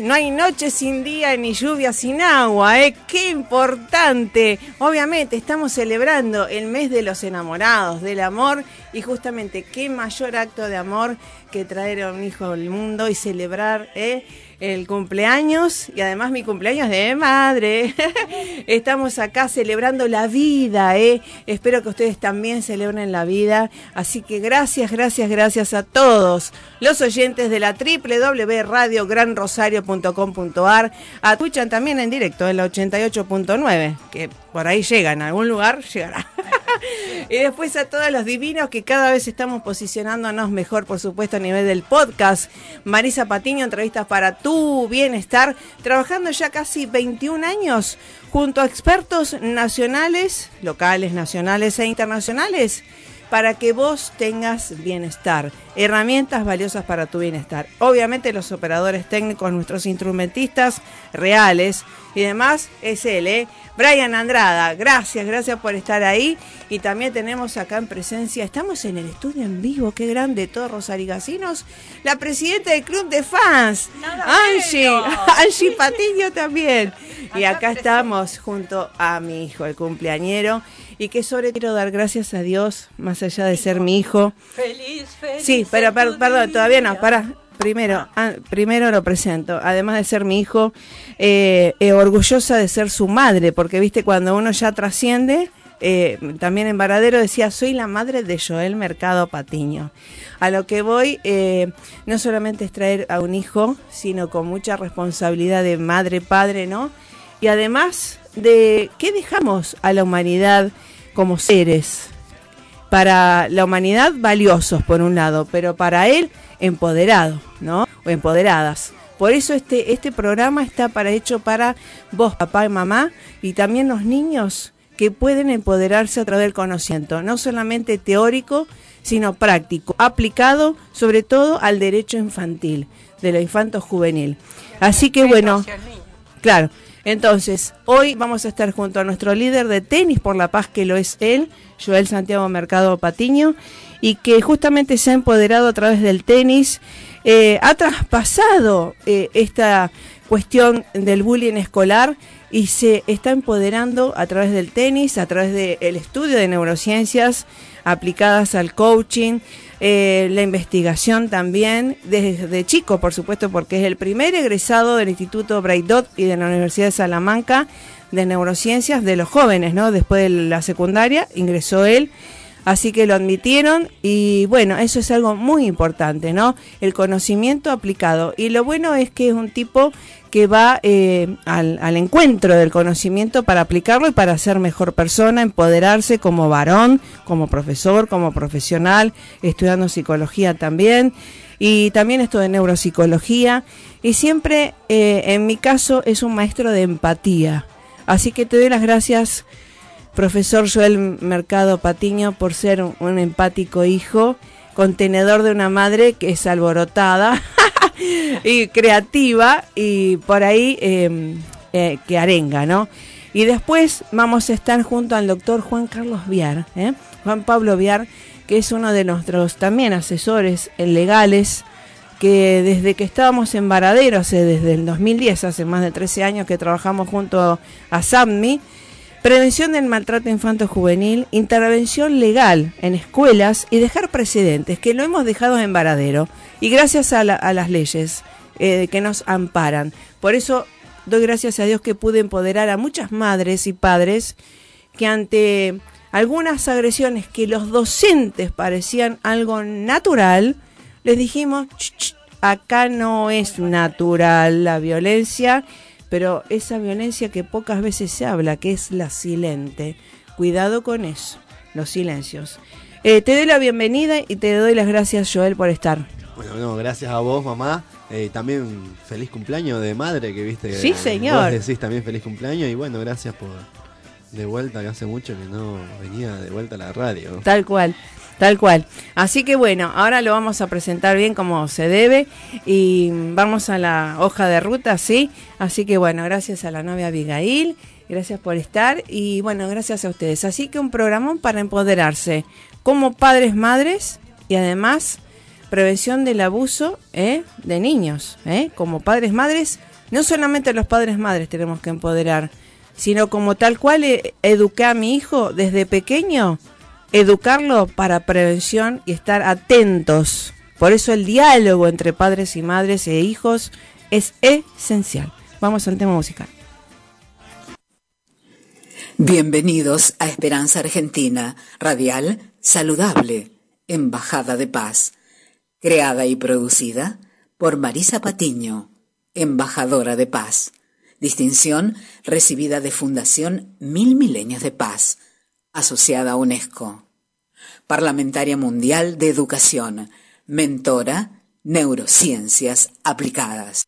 No hay noche sin día ni lluvia sin agua, ¿eh? Qué importante. Obviamente estamos celebrando el mes de los enamorados, del amor, y justamente qué mayor acto de amor que traer a un hijo al mundo y celebrar, ¿eh? El cumpleaños y además mi cumpleaños de madre. Estamos acá celebrando la vida, ¿eh? Espero que ustedes también celebren la vida. Así que gracias, gracias, gracias a todos los oyentes de la www.radiogranrosario.com.ar. Escuchan también en directo en la 88.9, que por ahí llegan, a algún lugar llegará. y después a todos los divinos que cada vez estamos posicionándonos mejor, por supuesto, a nivel del podcast. Marisa Patiño, entrevistas para tu bienestar, trabajando ya casi 21 años junto a expertos nacionales, locales, nacionales e internacionales para que vos tengas bienestar, herramientas valiosas para tu bienestar. Obviamente los operadores técnicos, nuestros instrumentistas reales y demás es él, ¿eh? Brian Andrada, gracias, gracias por estar ahí. Y también tenemos acá en presencia, estamos en el estudio en vivo, qué grande, todos rosarigasinos, la presidenta del club de fans, Angie, Angie Patiño también. Y acá estamos junto a mi hijo, el cumpleañero, y que sobre quiero dar gracias a Dios, más allá de ser mi hijo. Feliz, feliz. Sí, pero perdón, todavía no, para. Primero, ah, primero lo presento. Además de ser mi hijo, eh, eh, orgullosa de ser su madre, porque viste, cuando uno ya trasciende, eh, también en Varadero decía, soy la madre de Joel Mercado Patiño. A lo que voy, no solamente es traer a un hijo, sino con mucha responsabilidad de madre, padre, ¿no? Y además de qué dejamos a la humanidad como seres. Para la humanidad valiosos, por un lado, pero para él empoderado, ¿no? O empoderadas. Por eso este, este programa está para hecho para vos, papá y mamá, y también los niños que pueden empoderarse a través del conocimiento, no solamente teórico, sino práctico, aplicado sobre todo al derecho infantil, de lo infanto juvenil. Así que bueno, claro, entonces, hoy vamos a estar junto a nuestro líder de tenis por la paz, que lo es él, Joel Santiago Mercado Patiño, y que justamente se ha empoderado a través del tenis, eh, ha traspasado eh, esta cuestión del bullying escolar y se está empoderando a través del tenis, a través del estudio de neurociencias aplicadas al coaching, eh, la investigación también, desde chico, por supuesto, porque es el primer egresado del Instituto Braidot y de la Universidad de Salamanca de Neurociencias de los jóvenes, ¿no? Después de la secundaria ingresó él Así que lo admitieron y bueno, eso es algo muy importante, ¿no? El conocimiento aplicado. Y lo bueno es que es un tipo que va eh, al, al, encuentro del conocimiento para aplicarlo y para ser mejor persona, empoderarse como varón, como profesor, como profesional, estudiando psicología también. Y también esto de neuropsicología. Y siempre, eh, en mi caso, es un maestro de empatía. Así que te doy las gracias profesor Joel Mercado Patiño por ser un, empático hijo, contenedor de una madre que es alborotada y creativa y por ahí em, eh, que arenga, ¿no? Y después vamos a estar junto al doctor Juan Carlos Viar, ¿eh? Juan Pablo Viar, que es uno de nuestros también asesores legales, que desde que estábamos en Varadero, hace, desde el 2010, hace más de 13 años que trabajamos junto a SAMMI, prevención del maltrato infanto-juvenil, intervención legal en escuelas y dejar precedentes, que lo hemos dejado en varadero, y gracias a, las leyes eh, que nos amparan. Por eso doy gracias a Dios que pude empoderar a muchas madres y padres que ante algunas agresiones que los docentes parecían algo natural, les dijimos, acá no es natural la violencia pero esa violencia que pocas veces se habla, que es la silente. Cuidado con eso, los silencios. Eh, te doy la bienvenida y te doy las gracias, Joel, por estar. Bueno, gracias a vos, mamá. Eh, también feliz cumpleaños de madre, que viste. Sí, señor. Vos decís también feliz cumpleaños y bueno, gracias por de vuelta, que hace mucho que no venía de vuelta a la radio. Tal cual. Tal cual. Así que bueno, ahora lo vamos a presentar bien como se debe y vamos a la hoja de ruta, ¿sí? Así que bueno, gracias a la novia Abigail, gracias por estar y bueno, gracias a ustedes. Así que un programón para empoderarse como padres, madres y además prevención del abuso ¿eh? de niños. ¿eh? Como padres, madres, no solamente los padres, madres tenemos que empoderar, sino como tal cual eh, eduqué a mi hijo desde pequeño, educarlo para prevención y estar atentos. Por eso el diálogo entre padres y madres e hijos es esencial. Vamos al tema musical. Bienvenidos a Esperanza Argentina, radial, saludable, Embajada de Paz, creada y producida por Marisa Patiño, embajadora de paz. Distinción recibida de Fundación Mil Milenios de Paz, asociada a UNESCO. Parlamentaria Mundial de Educación, mentora, neurociencias aplicadas.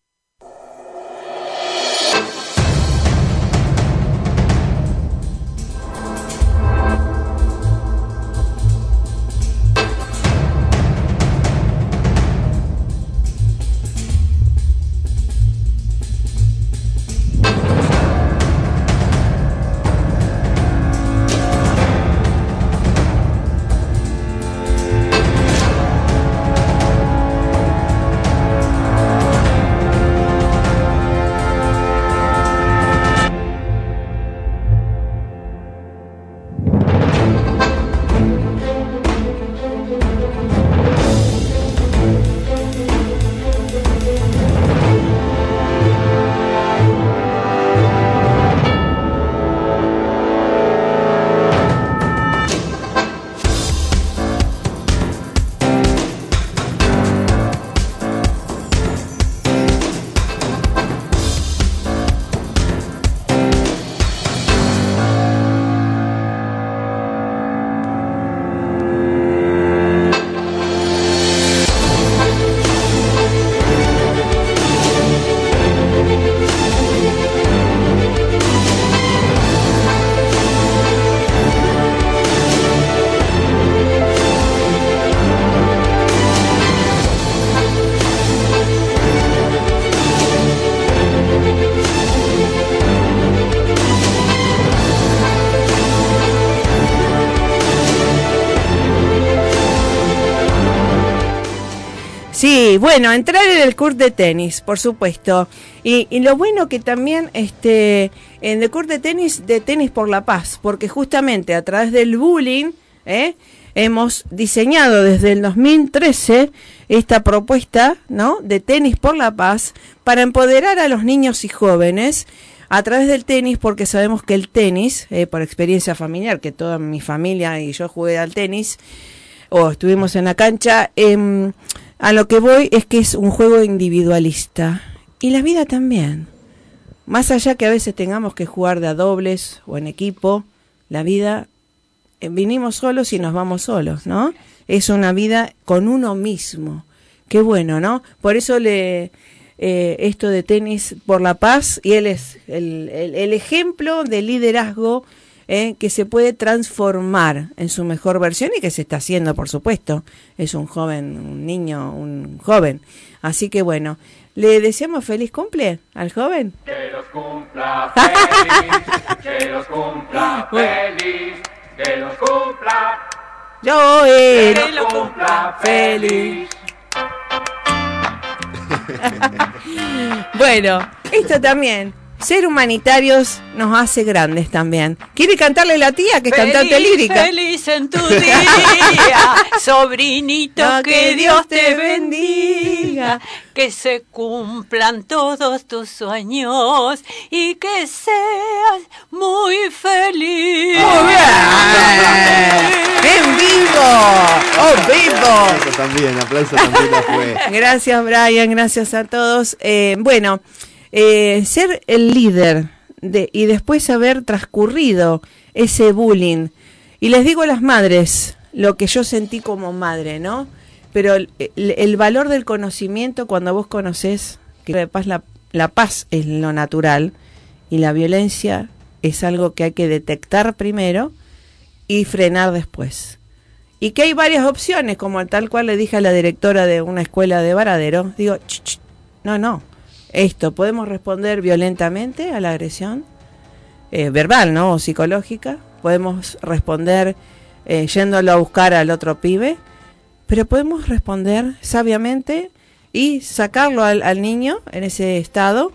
Bueno, entrar en el curso de tenis, por supuesto. Y, lo bueno que también este, en el curso de tenis, de tenis por la paz, porque justamente a través del bullying, ¿eh? hemos diseñado desde el 2013 esta propuesta ¿no? de tenis por la paz para empoderar a los niños y jóvenes a través del tenis, porque sabemos que el tenis, eh, por experiencia familiar, que toda mi familia y yo jugué al tenis, o estuvimos en la cancha, eh, a lo que voy es que es un juego individualista. Y la vida también. Más allá que a veces tengamos que jugar de a dobles o en equipo, la vida eh, vinimos solos y nos vamos solos, ¿no? Es una vida con uno mismo. Qué bueno, ¿no? Por eso le eh, esto de tenis por la paz y él es el, el ejemplo de liderazgo ¿eh? que se puede transformar en su mejor versión y que se está haciendo, por supuesto. Es un joven, un niño, un joven. Así que bueno, le deseamos feliz cumple al joven. Que los cumpla feliz, que los cumpla feliz, que los cumpla. Yo que los cumpla feliz. bueno, esto también ser humanitarios nos hace grandes también. ¿Quiere cantarle la tía que es cantante lírica? Feliz en tu día, sobrinito, que, Dios te bendiga, que se cumplan todos tus sueños y que seas muy feliz. Muy bien. En vivo, oh vivo. Aplauso también, aplauso también fue. Gracias Brian, gracias a todos. Eh, bueno. Eh, ser el líder de, y después haber transcurrido ese bullying. Y les digo a las madres lo que yo sentí como madre, ¿no? Pero el, valor del conocimiento cuando vos conoces que la paz, la, la paz es lo natural y la violencia es algo que hay que detectar primero y frenar después. Y que hay varias opciones, como tal cual le dije a la directora de una escuela de Varadero, digo, no, no, esto, ¿podemos responder violentamente a la agresión? Eh, verbal, ¿no? O psicológica. Podemos responder eh, yéndolo a buscar al otro pibe. pero podemos responder sabiamente y sacarlo al, niño en ese estado,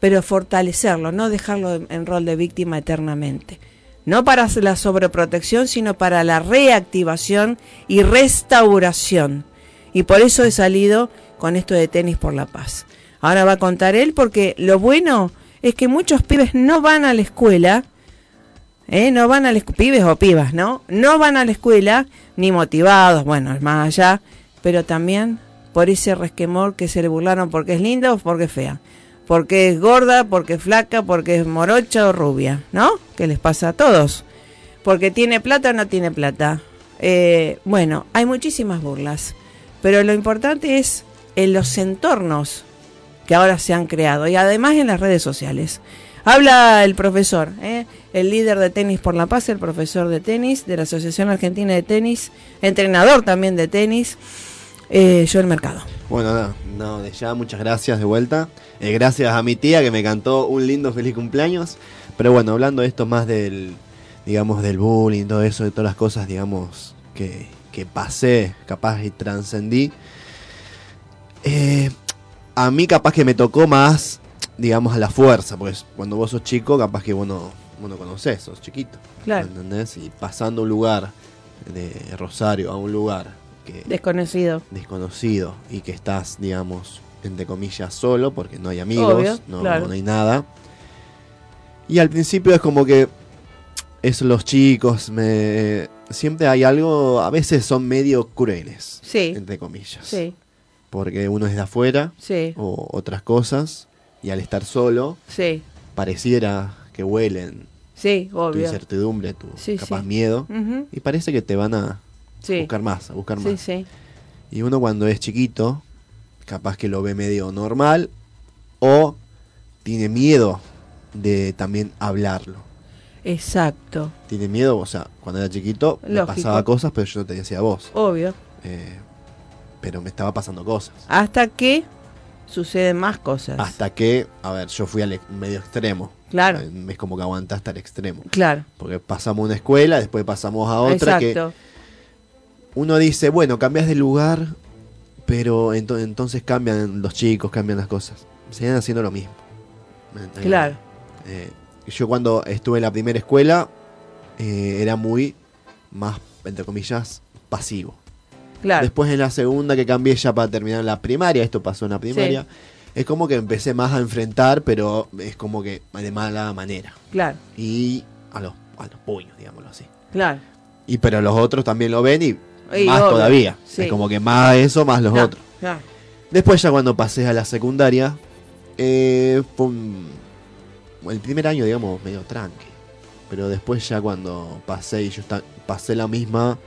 pero fortalecerlo, no dejarlo en, en rol de víctima eternamente. No para la sobreprotección, sino para la reactivación y restauración. Y por eso he salido con esto de tenis por la paz. Ahora va a contar él porque lo bueno es que muchos pibes no van a la escuela, ¿eh? no van a la pibes o pibas, ¿no? No van a la escuela ni motivados, bueno, es más allá, pero también por ese resquemor que se le burlaron porque es linda o porque es fea, porque es gorda, porque es flaca, porque es morocha o rubia, ¿no? Que les pasa a todos, porque tiene plata o no tiene plata. Eh, bueno, hay muchísimas burlas, pero lo importante es en los entornos que ahora se han creado y además en las redes sociales. Habla el profesor, ¿eh? el líder de tenis por la paz, el profesor de tenis de la Asociación Argentina de Tenis, entrenador también de tenis, eh, Joel Mercado. Bueno, no, no, de ya muchas gracias de vuelta. Eh, gracias a mi tía que me cantó un lindo feliz cumpleaños. Pero bueno, hablando de esto más del, digamos, del bullying, todo eso, de todas las cosas, digamos, que, que pasé, capaz y trascendí. Eh, a mí capaz que me tocó más, digamos, a la fuerza, porque cuando vos sos chico, capaz que vos no, vos no conocés, sos chiquito. Claro. ¿Entendés? Y pasando un lugar de Rosario a un lugar que Desconocido. desconocido y que estás, digamos, entre comillas, solo porque no hay amigos, Obvio, no, claro. no hay nada. Y al principio es como que es los chicos, me, siempre hay algo, a veces son medio crueles, Sí, entre comillas. sí, Porque uno es de afuera sí, o otras cosas y al estar solo sí, pareciera que huelen sí, tu incertidumbre, tu capaz miedo y parece que te van a buscar más, a buscar más. sí, Y uno cuando es chiquito, capaz que lo ve medio normal o tiene miedo de también hablarlo. exacto, Tiene miedo, o sea, cuando era chiquito Lógico. pasaba cosas, pero yo no te decía a vos. obvio. Eh, pero me estaba pasando cosas. Hasta que suceden más cosas. Hasta que, a ver, yo fui al medio extremo. Claro. Eh, Es como que aguantaste al extremo. Claro, Porque pasamos una escuela, después pasamos a otra que exacto. uno dice, bueno, cambias de lugar, pero ento- entonces cambian los chicos, cambian las cosas. Siguen haciendo lo mismo. Claro. Eh, yo cuando estuve en la primera escuela eh, era muy más, entre comillas, pasivo. Claro, Después en la segunda que cambié ya para terminar la primaria, esto pasó en la primaria, es como que empecé más a enfrentar, pero es como que de mala manera. claro, Y a los, a los puños, digámoslo así. claro. Y pero los otros también lo ven y, Y más obvio, todavía. sí. Es como que más eso, más los Claro, otros. claro. Después ya cuando pasé a la secundaria, eh, fue un- el primer año, digamos, medio tranqui. Pero después ya cuando pasé y yo pasé la misma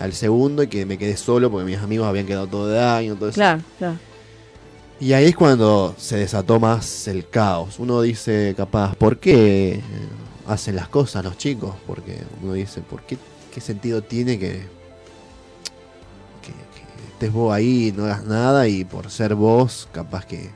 al segundo y que me quedé solo porque mis amigos habían quedado todo de año, todo eso. Claro, claro. Y ahí es cuando se desató más el caos. Uno dice, capaz, ¿por qué eh, hacen las cosas los chicos? Porque uno dice, ¿por qué, qué sentido tiene que, que, que estés vos ahí y no hagas nada y por ser vos, capaz que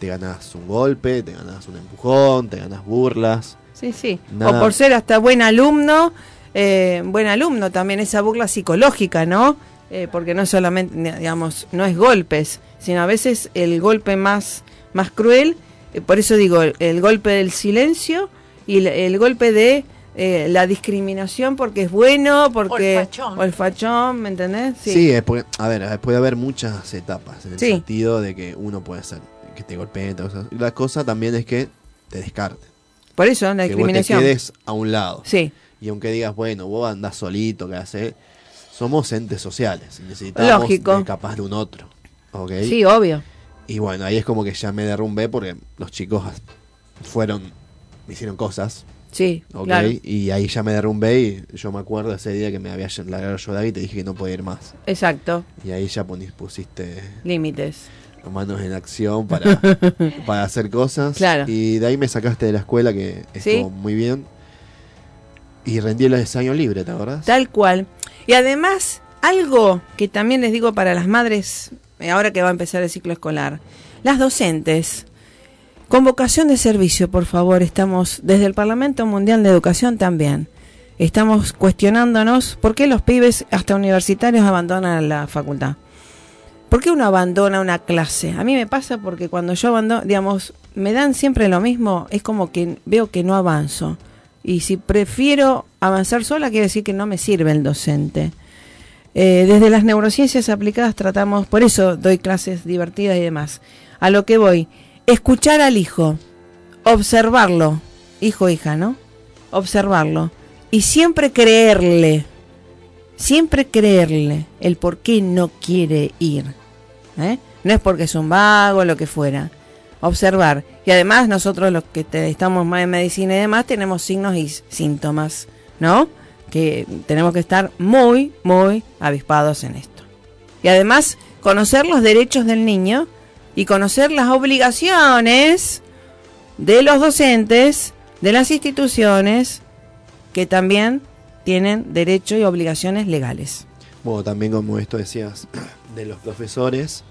te ganas un golpe, te ganas un empujón, te ganas burlas? Sí, sí. Nada. O por ser hasta buen alumno, eh, buen alumno también, esa burla psicológica, ¿no? Eh, porque no solamente, digamos, no es golpes, sino a veces el golpe más, más cruel, eh, por eso digo, el, el golpe del silencio y el, el golpe de eh, la discriminación porque es bueno, porque... O el fachón. ¿me entendés? Sí, es porque, a ver, puede haber muchas etapas en el Sí. sentido de que uno puede ser que te golpeen, la cosa también es que te descarten, Por eso, la que vos te discriminación. quedes a un lado. Sí, Y aunque digas, bueno, vos andás solito, ¿qué haces? Somos entes sociales. Necesitamos Lógico. capaz de un otro. ¿Ok? sí, obvio. Y bueno, ahí es como que ya me derrumbé porque los chicos fueron, me hicieron cosas. Sí, ¿ok? claro. Y ahí ya me derrumbé y yo me acuerdo ese día que me había largado yo de ahí y te dije que no podía ir más. Exacto. Y ahí ya pusiste Límites. las manos en acción para, para hacer cosas. Claro. Y de ahí me sacaste de la escuela que Sí. estuvo muy bien. Y rendí el año libre, ¿te acordás? Tal cual. Y además, algo que también les digo para las madres, eh, ahora que va a empezar el ciclo escolar, las docentes, convocación de servicio, por favor, estamos desde el Parlamento Mundial de Educación también. estamos cuestionándonos por qué los pibes hasta universitarios abandonan la facultad. ¿Por qué uno abandona una clase? A mí me pasa porque cuando yo abandono, digamos, me dan siempre lo mismo, es como que veo que no avanzo. Y si prefiero avanzar sola, quiere decir que no me sirve el docente. Eh, desde las neurociencias aplicadas tratamos, por eso doy clases divertidas y demás. A lo que voy, escuchar al hijo, observarlo, hijo, hija, ¿no? Observarlo. Y siempre creerle, siempre creerle el por qué no quiere ir. ¿eh? No es porque es un vago o lo que fuera. Observar. Y además nosotros los que te- estamos más en medicina y demás tenemos signos y síntomas, ¿no? Que tenemos que estar muy, muy avispados en esto. Y además conocer los derechos del niño y conocer las obligaciones de los docentes, de las instituciones, que también tienen derechos y obligaciones legales. Bueno, también como esto decías, de los profesores,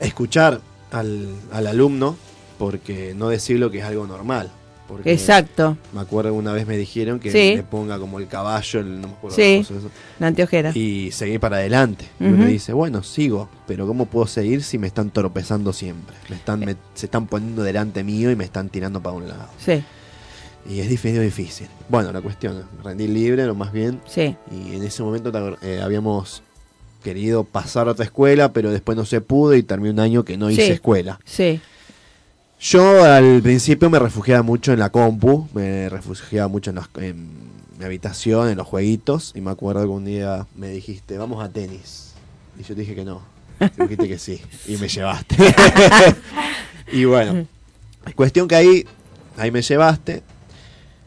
escuchar al, al alumno, porque no decirlo que es algo normal. Porque Exacto, Me acuerdo una vez me dijeron que Sí. le ponga como el caballo, el, no me acuerdo Sí. llama, la anteojera. y seguir para adelante. Y Ujú. uno dice, bueno, sigo, pero ¿cómo puedo seguir si me están tropezando siempre? Me están, me- se están poniendo delante mío y me están tirando para un lado. Sí, Y es difícil, difícil. Bueno, la cuestión, rendí libre, lo más bien. sí, Y en ese momento eh, habíamos querido pasar a otra escuela, pero después no se pudo y terminé un año que no hice escuela. sí. Yo al principio me refugiaba mucho en la compu, me refugiaba mucho en, en mi habitación, en los jueguitos, y me acuerdo que un día me dijiste, vamos a tenis. Y yo te dije que no. Dijiste que sí, y me llevaste. y bueno, cuestión que ahí, ahí me llevaste.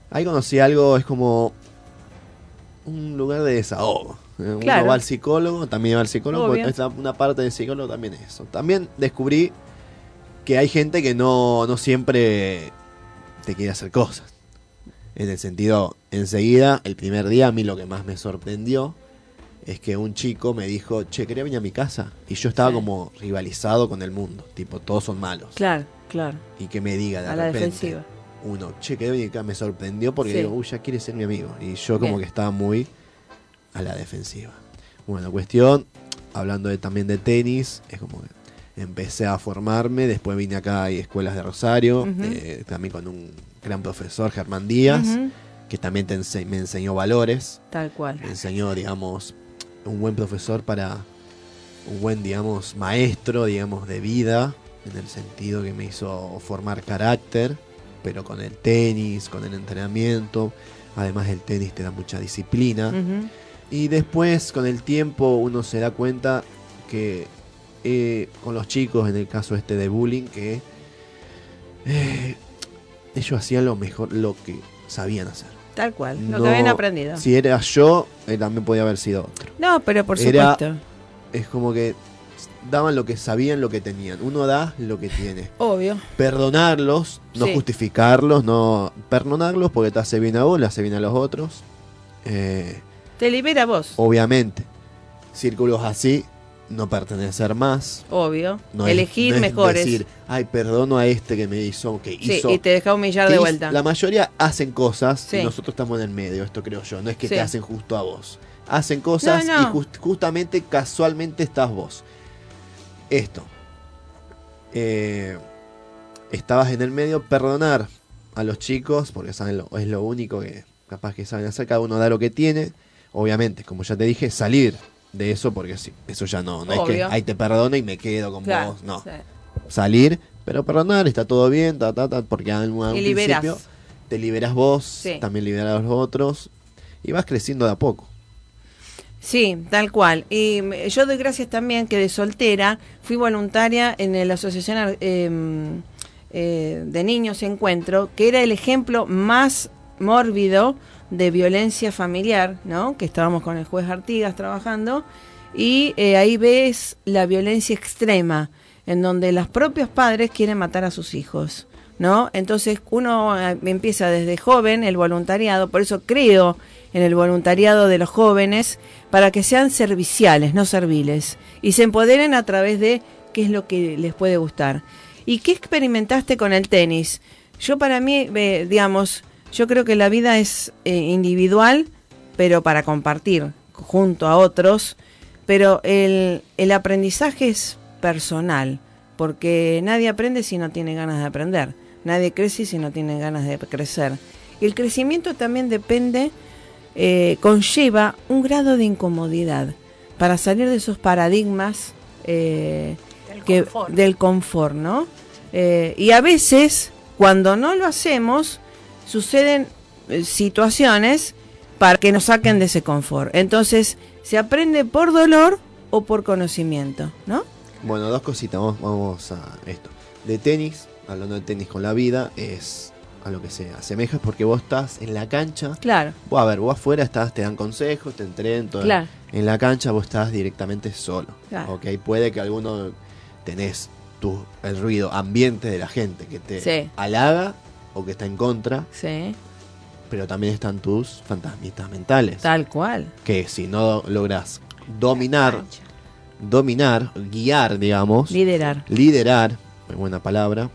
Ahí conocí algo, es como un lugar de desahogo. Eh, Uno Claro. va al psicólogo, también va al psicólogo, porque esta- una parte del psicólogo también es eso. También descubrí que hay gente que no, no siempre te quiere hacer cosas. En el sentido, enseguida, el primer día, a mí lo que más me sorprendió es que un chico me dijo, che, quería venir a mi casa. Y yo estaba Sí. como rivalizado con el mundo, tipo, todos son malos. Claro, claro. Y que me diga de A la repente, defensiva. uno, che, quería venir acá, me sorprendió porque Sí. digo, uy, ya quiere ser mi amigo. Y yo como Bien. que estaba muy a la defensiva. Bueno, cuestión, hablando de, también de tenis, es como que empecé a formarme, después vine acá a escuelas de Rosario, eh, también con un gran profesor, Germán Díaz, que también te ense- me enseñó valores, Tal cual. me enseñó, digamos, un buen profesor para un buen, digamos, maestro, digamos, de vida, en el sentido que me hizo formar carácter, pero con el tenis, con el entrenamiento, además el tenis te da mucha disciplina. Y después, con el tiempo, uno se da cuenta que eh, con los chicos, en el caso este de bullying, que eh, ellos hacían lo mejor, lo que sabían hacer. Tal cual, lo No- que habían aprendido. Si era yo, eh, también podía haber sido otro. No, pero por Era- supuesto. Es como que daban lo que sabían, lo que tenían. Uno da lo que tiene. Obvio. Perdonarlos, no Sí. justificarlos, no perdonarlos porque te hace bien a vos, le hace bien a los otros. Eh, Te libera vos. obviamente, círculos así, no pertenecer más. Obvio. No es- Elegir no es mejores. decir, ay, perdono a este que me hizo, que sí, hizo. y te deja humillar de vuelta. La mayoría hacen cosas Sí. y nosotros estamos en el medio, esto creo yo. No es que Sí. te hacen justo a vos. Hacen cosas no. y just- justamente, casualmente estás vos. Esto. Eh, estabas en el medio, perdonar a los chicos, porque saben lo, es lo único que capaz que saben hacer, cada uno da lo que tiene. Obviamente, como ya te dije, salir de eso, porque sí, eso ya no, no es que ahí te perdono y me quedo con Claro, vos, no sí. salir, pero perdonar, está todo bien, ta, ta, ta, porque en Y liberás. principio te liberas vos, Sí. también liberas a los otros, y vas creciendo de a poco. Sí, tal cual. Y mm, yo doy gracias también que de soltera fui voluntaria en la Asociación em, eh, de Niños Encuentro, que era el ejemplo más mórbido de violencia familiar, ¿no? Que estábamos con el juez Artigas trabajando, y eh, ahí ves la violencia extrema, en donde los propios padres quieren matar a sus hijos. ¿No? Entonces uno eh, empieza desde joven el voluntariado, por eso creo en el voluntariado de los jóvenes para que sean serviciales, no serviles, y se empoderen a través de qué es lo que les puede gustar. ¿Y qué experimentaste con el tenis? Yo para mí, eh, digamos, yo creo que la vida es eh, individual pero para compartir junto a otros, pero el, el aprendizaje es personal, porque nadie aprende si no tiene ganas de aprender, nadie crece si no tiene ganas de crecer. Y el crecimiento también depende, eh, conlleva un grado de incomodidad para salir de esos paradigmas eh, Del que- confort. del confort, ¿no? Eh, y a veces, cuando no lo hacemos, suceden eh, situaciones para que nos saquen de ese confort. Entonces, se aprende por dolor o por conocimiento, ¿no? Bueno, dos cositas, vamos, vamos a esto. De tenis, hablando de tenis con la vida, es a lo que se asemeja porque vos estás en la cancha. Claro, Vos, a ver, vos afuera estás, te dan consejos, te entrenan, todo. Claro. En la cancha vos estás directamente solo. Claro. Ok, puede que alguno tenés tu, el ruido ambiente de la gente que te Sí. halaga o que está en contra, sí, pero también están tus fantasmitas mentales. tal cual. Que si no logras dominar, dominar, guiar, digamos, Liderar. liderar, buena palabra,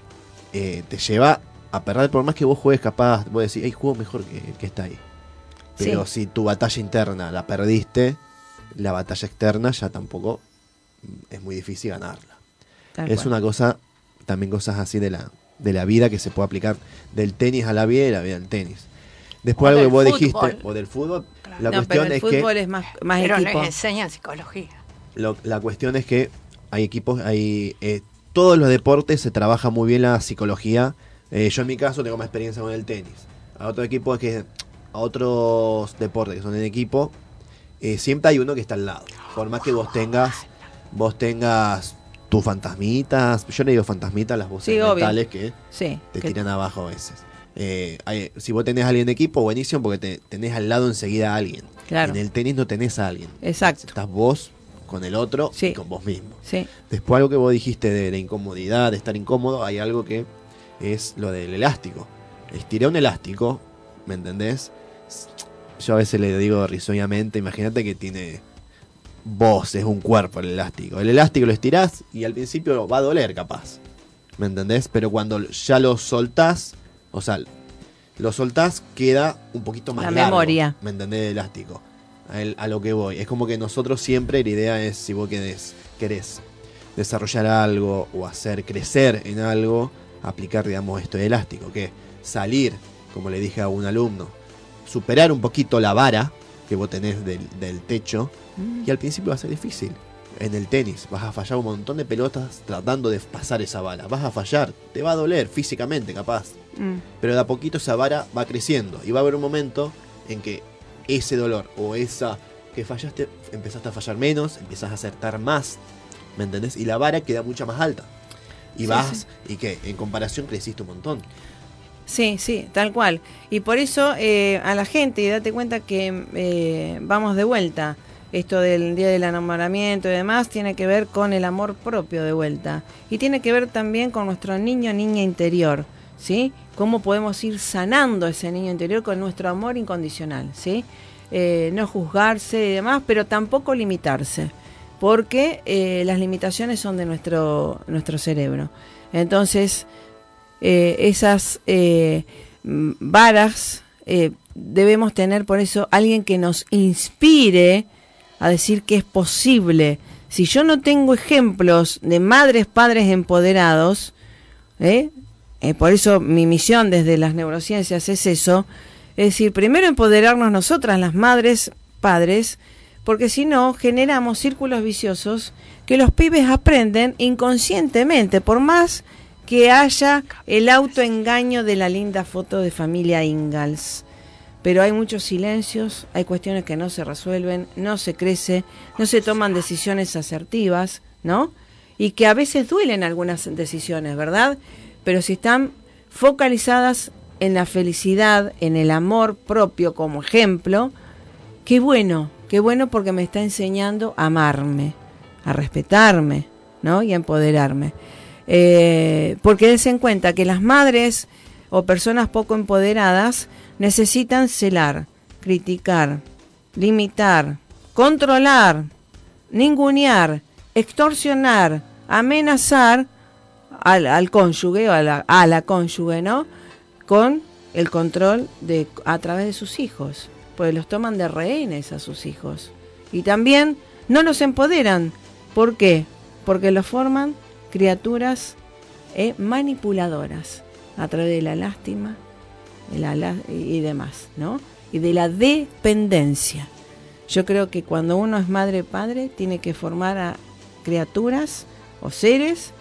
eh, te lleva a perder, por más que vos juegues capaz, vos decís, hey, juego mejor que el que está ahí. Pero Sí. si tu batalla interna la perdiste, la batalla externa ya tampoco mm, es muy difícil ganarla. tal es cual. una cosa, también cosas así de la, de la vida que se puede aplicar del tenis a la vida y la vida al tenis. Después O algo que vos fútbol. dijiste, o del fútbol, Claro. la no, cuestión pero el es que... fútbol es más, más Pero equipo. enseñan psicología. Lo- la cuestión es que hay equipos, hay eh, todos los deportes se trabaja muy bien la psicología. Eh, yo en mi caso tengo más experiencia con el tenis. A otro equipo es que a otros deportes que son en equipo eh, siempre hay uno que está al lado. Por más que vos tengas, vos tengas tus fantasmitas, yo le digo fantasmitas las voces Sí, mentales que Sí, te que- tiran abajo a veces. Eh, hay- si vos tenés a alguien de equipo, buenísimo porque te, tenés al lado enseguida a alguien. Claro. En el tenis no tenés a alguien. Exacto. Estás vos con el otro Sí. y con vos mismo. Sí, Después algo que vos dijiste de la incomodidad, de estar incómodo, hay algo que es lo del elástico. Estiré un elástico, ¿me entendés? Yo a veces le digo risueñamente, imagínate que tiene vos, es un cuerpo el elástico. El elástico lo estirás y al principio va a doler capaz, ¿me entendés? Pero cuando ya lo soltás, o sea, lo soltás, queda un poquito más La largo, memoria. ¿me entendés? El elástico. A, el- a lo que voy. Es como que nosotros siempre la idea es, si vos querés, querés desarrollar algo o hacer crecer en algo, aplicar, digamos, esto de elástico, que salir, como le dije a un alumno, superar un poquito la vara que vos tenés del, del techo, y al principio va a ser difícil. En el tenis vas a fallar un montón de pelotas tratando de pasar esa vara. Vas a fallar, te va a doler físicamente capaz. Mm, Pero de a poquito esa vara va creciendo y va a haber un momento en que ese dolor o esa que fallaste, empezaste a fallar menos, empiezas a acertar más, ¿me entendés? Y la vara queda mucho más alta. Y Sí, vas, sí. y que en comparación creciste un montón. Sí, sí, tal cual. Y por eso eh, a la gente, date cuenta que eh, vamos de vuelta. Esto del día del enamoramiento y demás tiene que ver con el amor propio de vuelta. Y tiene que ver también con nuestro niño niña interior, ¿sí? Cómo podemos ir sanando ese niño interior con nuestro amor incondicional, ¿sí? Eh, no juzgarse y demás, pero tampoco limitarse. Porque eh, las limitaciones son de nuestro, nuestro cerebro. Entonces, eh, esas varas debemos tener por eso alguien que nos inspire a decir que es posible. Si yo no tengo ejemplos de madres, padres empoderados, ¿eh? Eh, por eso mi misión desde las neurociencias es eso, es decir, primero empoderarnos nosotras, las madres, padres, porque si no generamos círculos viciosos que los pibes aprenden inconscientemente, por más que haya el autoengaño de la linda foto de familia Ingalls. Pero hay muchos silencios, hay cuestiones que no se resuelven, no se crece, no se toman decisiones asertivas, ¿no? Y que a veces duelen algunas decisiones, ¿verdad? Pero si están focalizadas en la felicidad, en el amor propio como ejemplo, qué bueno, qué bueno porque me está enseñando a amarme, a respetarme, ¿no? Y a empoderarme. Eh, porque des en cuenta que las madres o personas poco empoderadas necesitan celar, criticar, limitar, controlar, ningunear, extorsionar, amenazar al, al cónyuge o a la, a la cónyuge, ¿no? Con el control de a través de sus hijos. Pues los toman de rehenes a sus hijos. Y también no los empoderan. ¿Por qué? Porque los forman criaturas eh, manipuladoras a través de la lástima de la lá- y demás, ¿no? Y de la dependencia. Yo creo que cuando uno es madre padre tiene que formar a criaturas o seres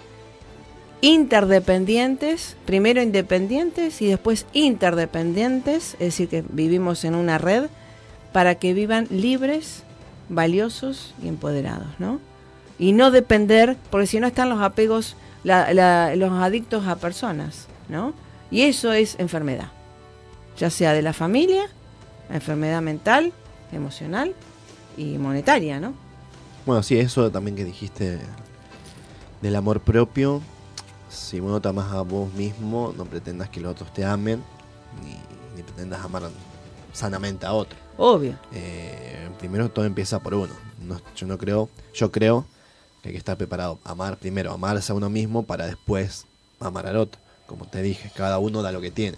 interdependientes, primero independientes y después interdependientes, es decir, que vivimos en una red para que vivan libres, valiosos y empoderados, ¿no? Y no depender, porque si no están los apegos, la- la- los adictos a personas, ¿no? Y eso es enfermedad, ya sea de la familia, enfermedad mental, emocional y monetaria, ¿no? Bueno, sí, eso también que dijiste del amor propio. Si uno te amas a vos mismo, no pretendas que los otros te amen, ni, ni pretendas amar sanamente a otro. Obvio. Eh, primero todo empieza por uno. No- yo no creo, yo creo que hay que estar preparado a amar primero, amarse a uno mismo para después amar al otro. Como te dije, cada uno da lo que tiene.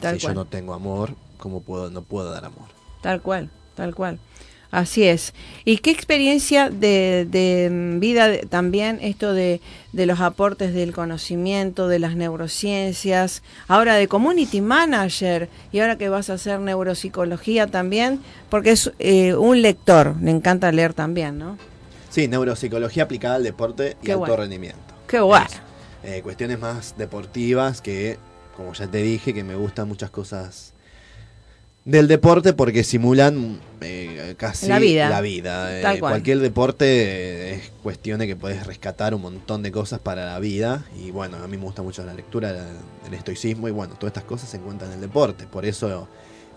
Tal si cual. yo no tengo amor, ¿cómo puedo, no puedo dar amor? Tal cual, tal cual. Así es. ¿Y qué experiencia de, de mm, vida de- también esto de, de los aportes del conocimiento, de las neurociencias, ahora de community manager y ahora que vas a hacer neuropsicología también, porque es eh, un lector, le encanta leer también, ¿no? Sí, neuropsicología aplicada al deporte y Qué alto bueno. rendimiento. Qué bueno. Eso. Eh, cuestiones más deportivas que, como ya te dije, que me gustan muchas cosas del deporte porque simulan eh, casi La vida. la vida. Eh, cual. Cualquier deporte es cuestión de que puedes rescatar un montón de cosas para la vida. Y bueno, a mí me gusta mucho la lectura, la- el estoicismo y bueno, todas estas cosas se encuentran en el deporte. Por eso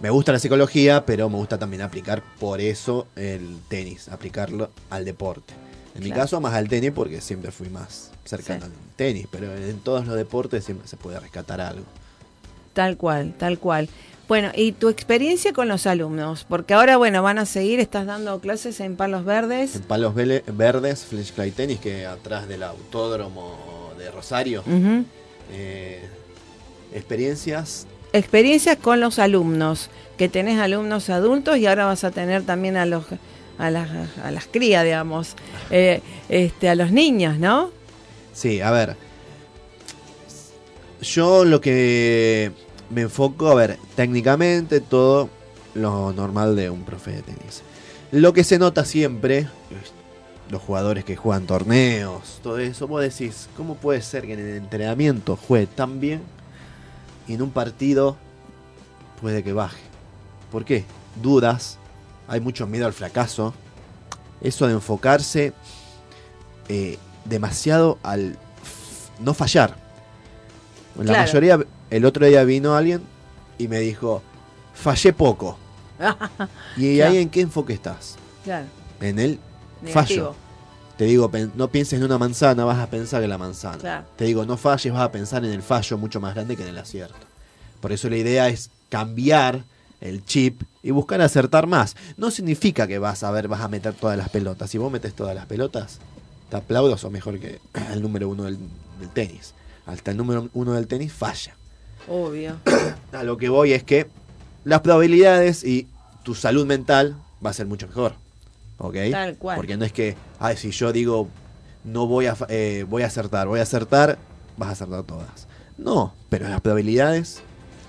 me gusta la psicología, pero me gusta también aplicar por eso el tenis, aplicarlo al deporte. En mi caso más al tenis porque siempre fui más cercano Sí. al tenis, pero en todos los deportes siempre se puede rescatar algo. Tal cual, tal cual. Bueno, y tu experiencia con los alumnos, porque ahora, bueno, van a seguir, estás dando clases en Palos Verdes. En Palos Vele- Verdes, Flash Fly Tennis, que atrás del autódromo de Rosario. Eh, experiencias. experiencias con los alumnos, que tenés alumnos adultos y ahora vas a tener también a los a las, a las crías, digamos, eh, este, a los niños, ¿no? Sí, a ver. Yo lo que me enfoco, a ver, técnicamente todo lo normal de un profe de tenis. Lo que se nota siempre, los jugadores que juegan torneos, todo eso, vos decís, ¿cómo puede ser que en el entrenamiento juegue tan bien y en un partido puede que baje? ¿Por qué? Dudas, hay mucho miedo al fracaso. Eso de enfocarse eh, demasiado al no fallar. La Claro. mayoría, el otro día vino alguien y me dijo, fallé poco. ¿Y Claro. ahí en qué enfoque estás? claro, En el negativo. fallo. Te digo, no pienses en una manzana, vas a pensar en la manzana. Claro. Te digo, no falles, vas a pensar en el fallo mucho más grande que en el acierto. Por eso la idea es cambiar el chip y buscar acertar más. No significa que vas a ver, vas a meter todas las pelotas. Si vos metes todas las pelotas, te aplaudo, sos mejor que el número uno del, del tenis. Hasta el número uno del tenis falla. Obvio. A lo que voy es que las probabilidades y tu salud mental va a ser mucho mejor. ¿Ok? Tal cual. Porque no es que, ay, si yo digo, no voy a, eh, voy a acertar, voy a acertar, vas a acertar todas. No, pero las probabilidades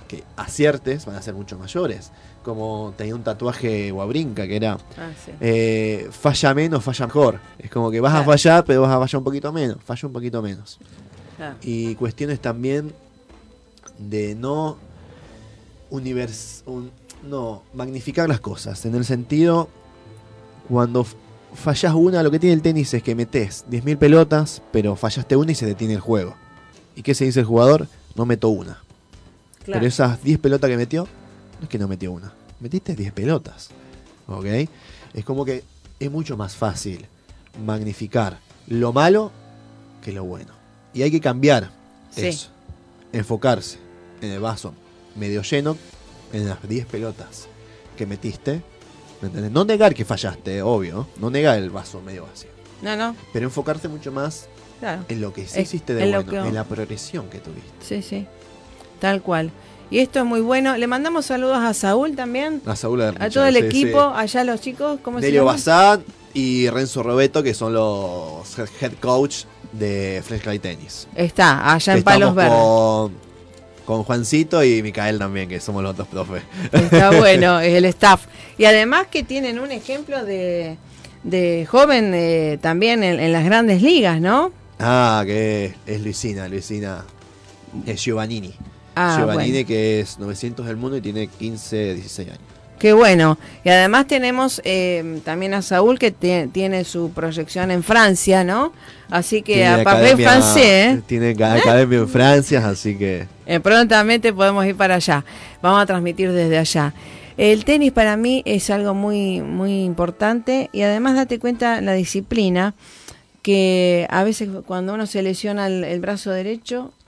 que aciertes van a ser mucho mayores. Como tenía un tatuaje guabrinca que era Ah, sí. eh, falla menos, falla mejor. Es como que vas a fallar, pero vas a fallar un poquito menos, falla un poquito menos Claro. y cuestiones también de no univers un- no magnificar las cosas en el sentido cuando fallas una lo que tiene el tenis es que metes 10.000 pelotas pero fallaste una y se detiene el juego y qué se dice el jugador no meto una Claro. pero esas 10 pelotas que metió no es que no metió una metiste 10 pelotas ¿ok? es como que es mucho más fácil magnificar lo malo que lo bueno y hay que cambiar Sí. eso. Enfocarse en el vaso medio lleno, en las 10 pelotas que metiste. ¿me entendés? No negar que fallaste, obvio. No negar el vaso medio vacío. No, no, Pero enfocarse mucho más claro. en lo que sí hiciste de bueno, que- en la progresión que tuviste. Sí, sí. Tal cual. Y esto es muy bueno. Le mandamos saludos a Saúl también, A Saúl a todo el equipo, allá los chicos, ¿cómo se Delio? Bazán y Renzo Robeto, que son los head coach de Flashlight Tennis. Está, allá en Estamos Palos Verdes. con, Juancito y Micael también, que somos los dos profes. Está bueno, el staff. Y además que tienen un ejemplo de, de joven eh, también en, en las grandes ligas, ¿no? Ah, que es Luisina, Luisina es Giovannini. Ah, Giovannini bueno. que es 900 del mundo y tiene 15, 16 años. Qué bueno. Y además tenemos eh, también a Saúl que tie- tiene su proyección en Francia, ¿no? Así que Tiene a academia- francés, ¿eh? Tiene ca- academia en Francia, así que Eh, prontamente podemos ir para allá. Vamos a transmitir desde allá. El tenis para mí es algo muy, muy importante y además date cuenta la disciplina que a veces cuando uno se lesiona el, el brazo derecho, de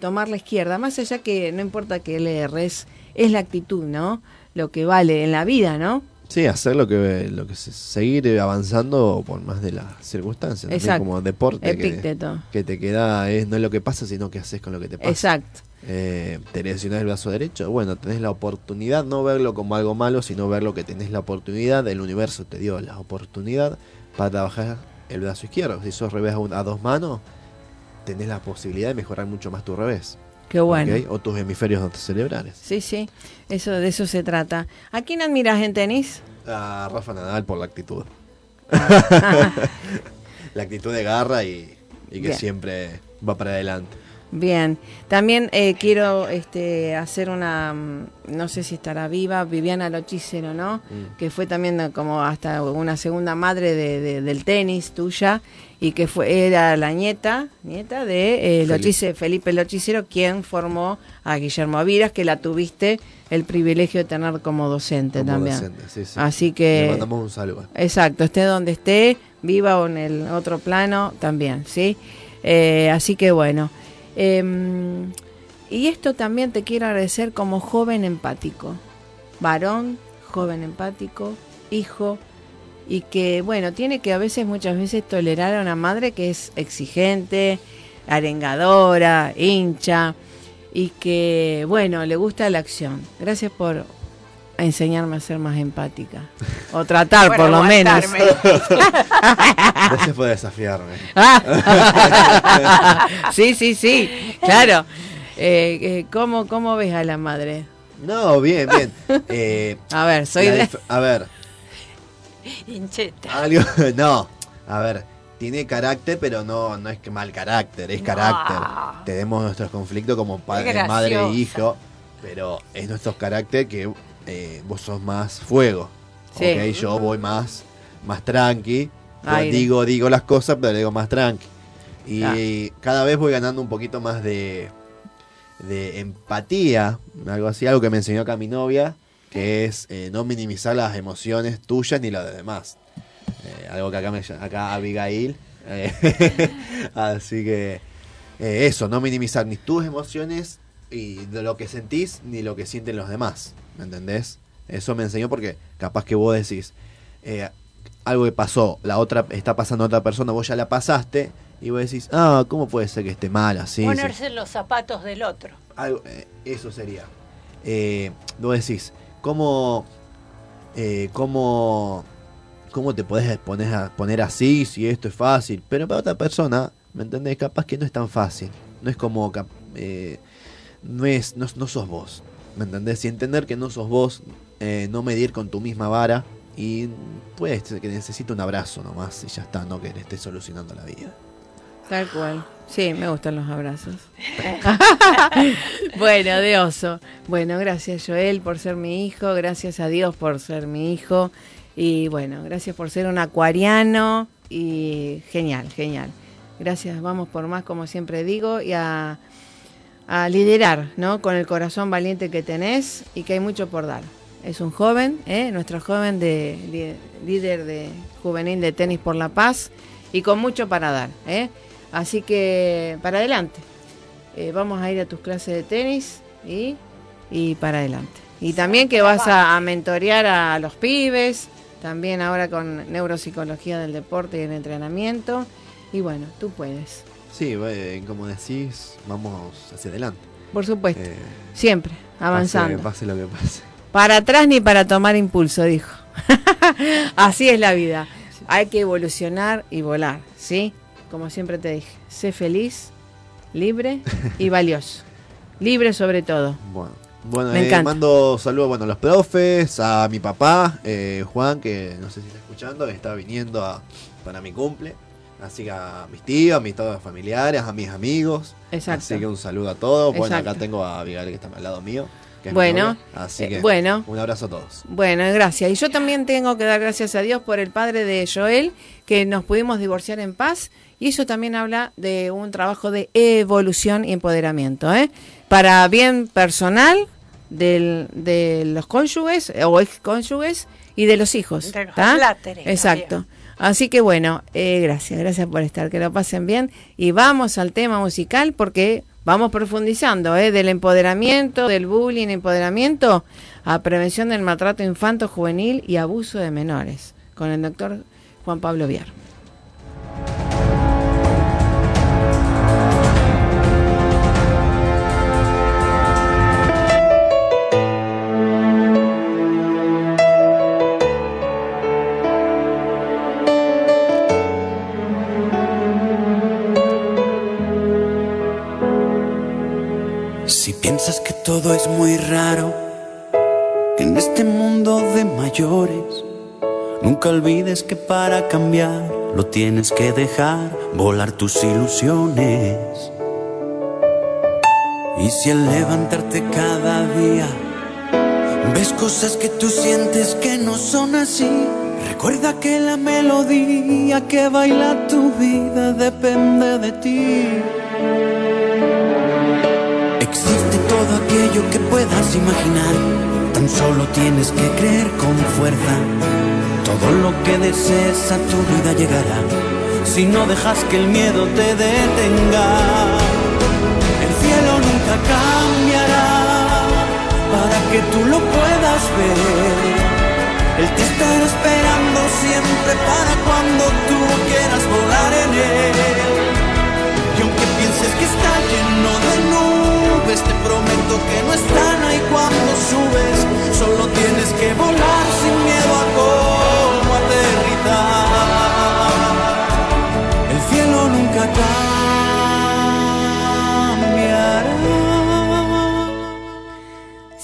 tomar la izquierda, más allá que no importa que le erres, es la actitud, ¿no? Lo que vale en la vida, ¿no? sí, hacer lo que, lo que se- seguir avanzando por más de las circunstancias. Exacto. como deporte que, que te queda, es, no es lo que pasa, sino qué haces con lo que te pasa. Exacto. Eh, te lesionás el brazo derecho, bueno, tenés la oportunidad, no verlo como algo malo, sino verlo que tenés la oportunidad, el universo te dio la oportunidad para trabajar el brazo izquierdo. Si sos revés a, un- a dos manos, tenés la posibilidad de mejorar mucho más tu revés. Qué bueno. O tus hemisferios cerebrales. Sí, sí, eso de eso se trata. ¿A quién admiras en tenis? A Rafa Nadal por la actitud. la actitud de garra y, y que Bien. siempre va para adelante. Bien, también eh, quiero este, hacer una, mm, no sé si estará viva, Viviana Lochicero, ¿no? Mm. Que fue también eh, como hasta una segunda madre de, de- del tenis tuya y que fue era la nieta, nieta de eh. Lochice- Felipe Lochicero, quien formó a Guillermo Aviras, que la tuviste el privilegio de tener como docente Como también. docente, sí, sí. Así que... Le mandamos un saludo. Exacto, esté donde esté, viva o en el otro plano también, ¿sí? Eh, así que bueno. Em, y esto también te quiero agradecer como joven empático, varón, joven empático, hijo, y que bueno, tiene que a veces, muchas veces tolerar a una madre que es exigente, arengadora, hincha, y que bueno, le gusta la acción. Gracias por enseñarme a ser más empática. O tratar, por lo menos. Gracias por desafiarme. sí, sí, sí, claro. Eh, eh, ¿cómo, ¿Cómo ves a la madre? No, bien, bien. Eh, A ver, soy de... A ver, Hincheta. algo. No, a ver, tiene carácter, pero no, no es que mal carácter, es No. carácter. Tenemos nuestros conflictos como padre, madre e hijo, pero es nuestro carácter que eh, vos sos más fuego. Sí. ¿ok? Yo voy más, más tranqui. Digo, digo las cosas, pero le digo más tranqui. Y Ah. cada vez voy ganando un poquito más de, de empatía, algo así, algo que me enseñó acá mi novia, que es eh, no minimizar las emociones tuyas ni las de demás. Eh, algo que acá me acá Abigail. eh, así que eso, no minimizar ni tus emociones y de lo que sentís ni lo que sienten los demás. ¿Me entendés? Eso me enseñó porque capaz que vos decís eh, algo que pasó, la otra está pasando a otra persona, vos ya la pasaste y vos decís, ah, ¿cómo puede ser que esté mal así? Ponerse en los zapatos del otro. Algo, eh, eso sería. Eh, vos decís, ¿cómo, eh, cómo, cómo te podés poner, a, poner así si esto es fácil? Pero para otra persona, ¿me entendés? Capaz que no es tan fácil. No es como, no, es, no, no sos vos, ¿me entendés? Y entender que no sos vos, eh, no medir con tu misma vara y puede ser que necesita un abrazo nomás y ya está, no que le estés solucionando la vida. Tal cual. Sí, me gustan los abrazos. bueno, de oso. Bueno, gracias Joel por ser mi hijo, gracias a Dios por ser mi hijo y bueno, gracias por ser un acuariano y genial, genial. Gracias, vamos por más como siempre digo y a, a liderar, ¿no? Con el corazón valiente que tenés y que hay mucho por dar. Es un joven, ¿eh? nuestro joven de líder de juvenil de tenis por la paz y con mucho para dar, ¿eh? Así que para adelante. Eh, vamos a ir a tus clases de tenis y, y para adelante. Y también que vas a, a mentorear a los pibes, también ahora con neuropsicología del deporte y el entrenamiento. Y bueno, tú puedes. Sí, eh, como decís, vamos hacia adelante. Por supuesto, Eh, siempre. avanzando. Pase, pase lo que pase. Para atrás ni para tomar impulso, dijo. Así es la vida. Hay que evolucionar y volar, ¿sí? Como siempre te dije, sé feliz, libre y valioso. Libre sobre todo. Bueno, bueno Me eh, mando saludos bueno, a los profes, a mi papá, eh, Juan, que no sé si está escuchando, está viniendo a- para mi cumple. Así que a mis tíos, a mis todos familiares, a mis amigos. Exacto. Así que un saludo a todos. Bueno, Exacto. acá tengo a Abigail que está al lado mío. que es mi Bueno, así eh, que bueno. un abrazo a todos. Bueno, gracias. Y yo también tengo que dar gracias a Dios por el padre de Joel, que nos pudimos divorciar en paz. Y eso también habla de un trabajo de evolución y empoderamiento, ¿eh? Para bien personal del- de los cónyuges o ex cónyuges y de los hijos. De los Exacto. Así que bueno, eh, gracias, gracias por estar, que lo pasen bien. Y vamos al tema musical porque vamos profundizando, ¿eh? Del empoderamiento, del bullying, empoderamiento a prevención del maltrato infanto juvenil y abuso de menores, con el doctor Juan Pablo Viar. Piensas que todo es muy raro en este mundo de mayores, nunca olvides que para cambiar lo tienes que dejar volar tus ilusiones. Y si al levantarte cada día ves cosas que tú sientes que no son así, recuerda que la melodía que baila tu vida depende de ti. Existe todo aquello que puedas imaginar, tan solo tienes que creer con fuerza. Todo lo que desees a tu vida llegará, si no dejas que el miedo te detenga. El cielo nunca cambiará para que tú lo puedas ver. Él te estará esperando siempre para cuando tú quieras volar en él. Y aunque pienses que está lleno de nubes, te prometo que no están ahí cuando subes. Solo tienes que volar sin miedo a cómo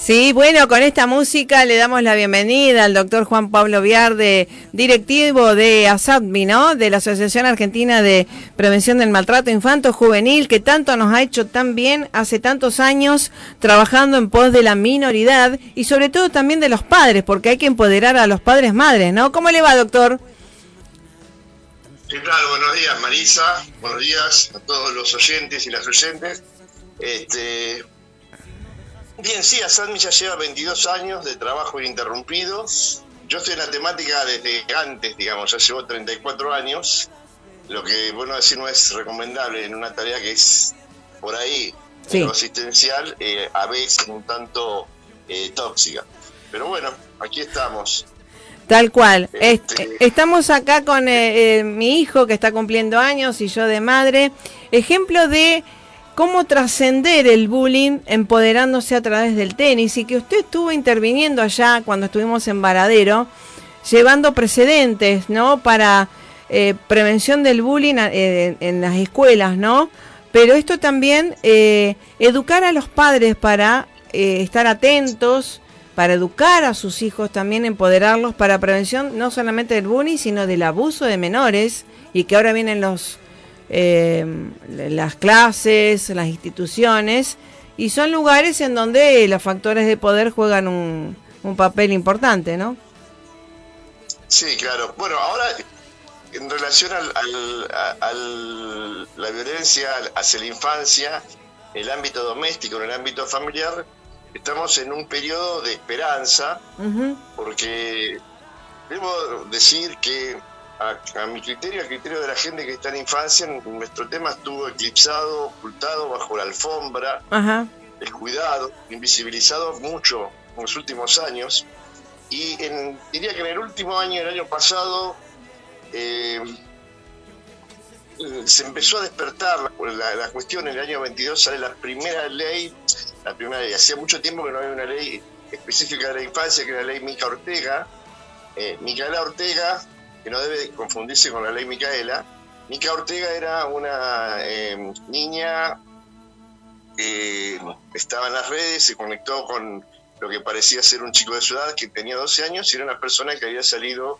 Sí, bueno, con esta música le damos la bienvenida al doctor Juan Pablo Viarde, directivo de ASADMI, ¿no? De la Asociación Argentina de Prevención del Maltrato Infanto Juvenil, que tanto nos ha hecho tan bien hace tantos años trabajando en pos de la minoridad y sobre todo también de los padres, porque hay que empoderar a los padres madres, ¿no? ¿Cómo le va, doctor? ¿Qué tal? Buenos días, Marisa. Buenos días a todos los oyentes y las oyentes. Este, bien, sí, Asadmi ya lleva 22 años de trabajo ininterrumpido. Yo estoy en la temática desde antes, digamos, ya llevo 34 años. Lo que, bueno, decir no es recomendable en una tarea que es por ahí, Sí. lo asistencial, eh, a veces un tanto eh, tóxica. Pero bueno, aquí estamos. Tal cual. Este- Est- estamos acá con eh, eh, mi hijo que está cumpliendo años y yo de madre. Ejemplo de cómo trascender el bullying empoderándose a través del tenis y que usted estuvo interviniendo allá cuando estuvimos en Varadero, llevando precedentes, ¿no? Para eh, prevención del bullying eh, en las escuelas, ¿no? Pero esto también, eh, educar a los padres para eh, estar atentos, para educar a sus hijos, también empoderarlos para prevención no solamente del bullying, sino del abuso de menores, y que ahora vienen los eh, las clases, las instituciones, y son lugares en donde los factores de poder juegan un, un papel importante, ¿no? Sí, claro. Bueno, ahora en relación al, al- a al- la violencia hacia la infancia, el ámbito doméstico, en el ámbito familiar, estamos en un periodo de esperanza, porque debo decir que a, a mi criterio, al criterio de la gente que está en infancia, nuestro tema estuvo eclipsado, ocultado bajo la alfombra, Ajá. descuidado, invisibilizado mucho en los últimos años. Y en- diría que en el último año, el año pasado, eh, se empezó a despertar la, la- la cuestión. En el año 22 sale la primera ley la primera ley. Hacía mucho tiempo que no había una ley específica de la infancia, que era la ley Mica Ortega. Eh, Micaela Ortega, que no debe confundirse con la ley Micaela, Mica Ortega era una eh, niña que estaba en las redes, se conectó con lo que parecía ser un chico de su edad que tenía 12 años y era una persona que había salido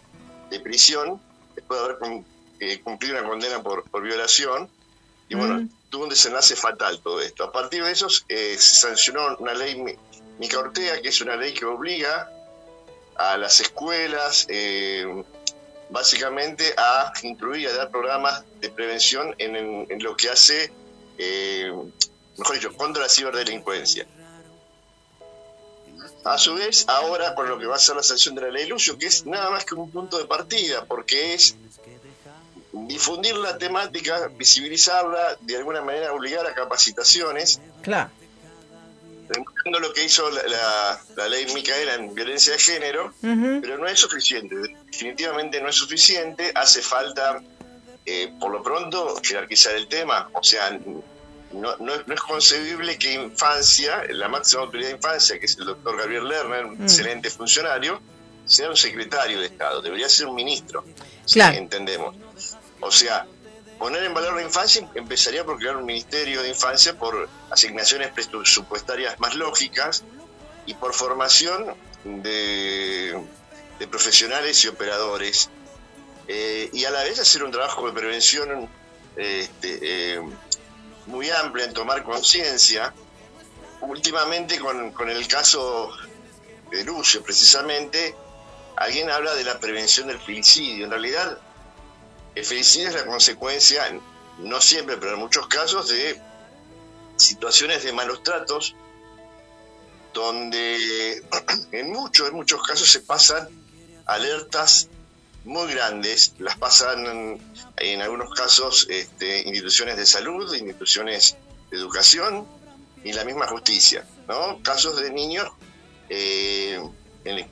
de prisión después de haber eh, cumplido una condena por, por violación. Y bueno, Mm. tuvo un desenlace fatal todo esto. A partir de eso eh, se sancionó una ley Mi- Mica Ortega, que es una ley que obliga a las escuelas eh, básicamente a incluir, a dar programas de prevención en, lo que hace, eh, mejor dicho, contra la ciberdelincuencia. A su vez, ahora con lo que va a ser la sanción de la ley Lucio, que es nada más que un punto de partida, porque es difundir la temática, visibilizarla, de alguna manera obligar a capacitaciones, Claro. Demostrando lo que hizo la, la- la ley Micaela en violencia de género, pero no es suficiente, definitivamente no es suficiente, hace falta, eh, por lo pronto, jerarquizar el tema, o sea, no, no es, no es concebible que infancia, la máxima autoridad de infancia, que es el doctor Gabriel Lerner, un Mm. excelente funcionario, sea un secretario de Estado, debería ser un ministro, si Claro. entendemos. O sea, poner en valor la infancia empezaría por crear un ministerio de infancia por asignaciones presupuestarias más lógicas y por formación de, profesionales y operadores eh, y a la vez hacer un trabajo de prevención este, eh, muy amplio en tomar conciencia. Últimamente con, con el caso de Lucio, precisamente, alguien habla de la prevención del filicidio. En realidad, el filicidio es la consecuencia, no siempre, pero en muchos casos, de situaciones de malos tratos, donde en muchos, en muchos casos se pasan alertas muy grandes, las pasan en, algunos casos este, instituciones de salud, instituciones de educación y la misma justicia, ¿no? Casos de niños, eh,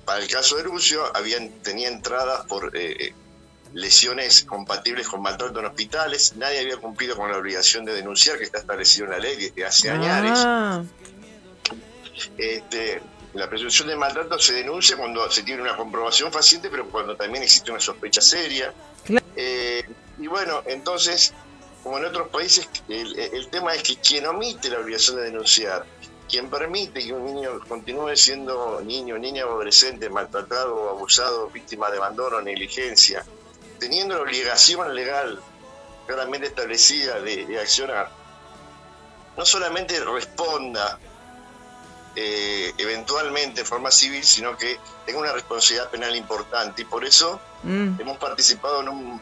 para el caso de Lucio, habían, tenía entradas por eh, lesiones compatibles con maltrato en hospitales, nadie había cumplido con la obligación de denunciar, que está establecido en la ley desde hace años. Ah, Este, la presunción de maltrato se denuncia cuando se tiene una comprobación fehaciente, pero cuando también existe una sospecha seria. Claro. Eh, y bueno, entonces, como en otros países, el, el tema es que quien omite la obligación de denunciar, quien permite que un niño continúe siendo niño, niña o adolescente maltratado, abusado, víctima de abandono, negligencia, teniendo la obligación legal claramente establecida de, de accionar, no solamente responda eh, eventualmente en forma civil, sino que tenga una responsabilidad penal importante. Y por eso mm, hemos participado en un...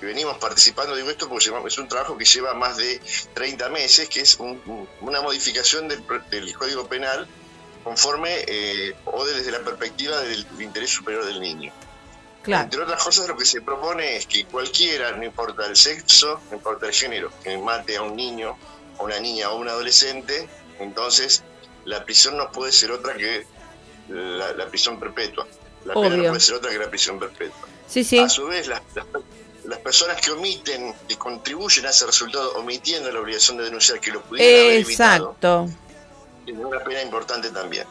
y venimos participando, digo esto porque es un trabajo que lleva más de 30 meses, que es un- un- una modificación del, del Código Penal conforme eh, o desde la perspectiva del interés superior del niño. Claro. Entre otras cosas, lo que se propone es que cualquiera, no importa el sexo, no importa el género, que mate a un niño, a una niña o a un adolescente, entonces la prisión no puede ser otra que la, la prisión perpetua. La pena no Obvio. puede ser otra que la prisión perpetua. Sí, sí. A su vez, las, las- las personas que omiten, que contribuyen a ese resultado, omitiendo la obligación de denunciar que lo pudieran haber evitado, tienen una pena importante también.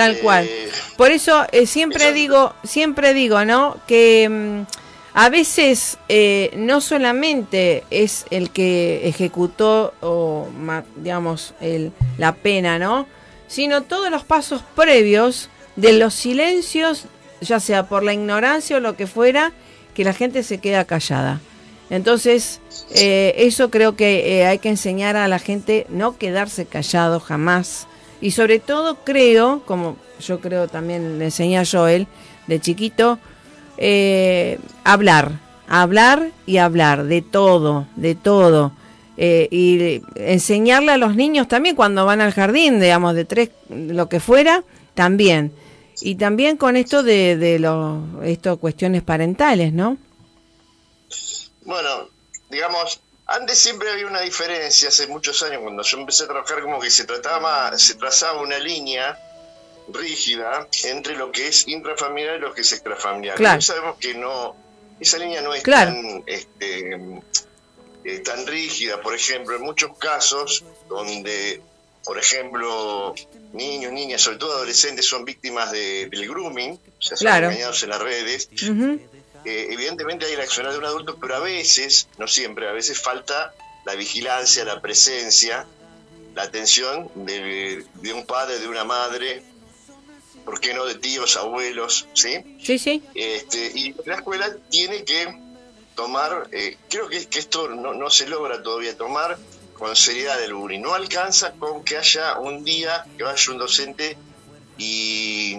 Tal Eh, cual. Por eso eh, siempre eso- digo, siempre digo, ¿no? Que mm, a veces eh, no solamente es el que ejecutó o digamos el, la pena, ¿no? Sino todos los pasos previos de los silencios, ya sea por la ignorancia o lo que fuera, que la gente se queda callada. Entonces, eh, eso creo que eh, hay que enseñar a la gente no quedarse callado jamás. Y sobre todo creo, como yo creo también le enseñé a Joel de chiquito, eh, hablar, hablar y hablar de todo, de todo. Eh, y enseñarle a los niños también cuando van al jardín, digamos, de tres, lo que fuera, también. Y también con esto de, de lo, esto cuestiones parentales, ¿no? Bueno, digamos, antes siempre había una diferencia, hace muchos años, cuando yo empecé a trabajar, como que se trataba, se trazaba una línea rígida entre lo que es intrafamiliar y lo que es extrafamiliar. Claro. Sabemos que no, esa línea no es Claro. tan, este, eh, tan rígida. Por ejemplo, en muchos casos donde por ejemplo, niños, niñas, sobre todo adolescentes, son víctimas de- del grooming, o sea, son Claro. engañados en las redes. Ujú. Eh, evidentemente hay el accionar de un adulto, pero a veces, no siempre, a veces falta la vigilancia, la presencia, la atención de, de un padre, de una madre, ¿por qué no de tíos, abuelos, ¿sí? Sí, sí. Este, y la escuela tiene que tomar, eh, creo que, que esto no, no se logra todavía tomar con seriedad el bullying. No alcanza con que haya un día que vaya un docente y,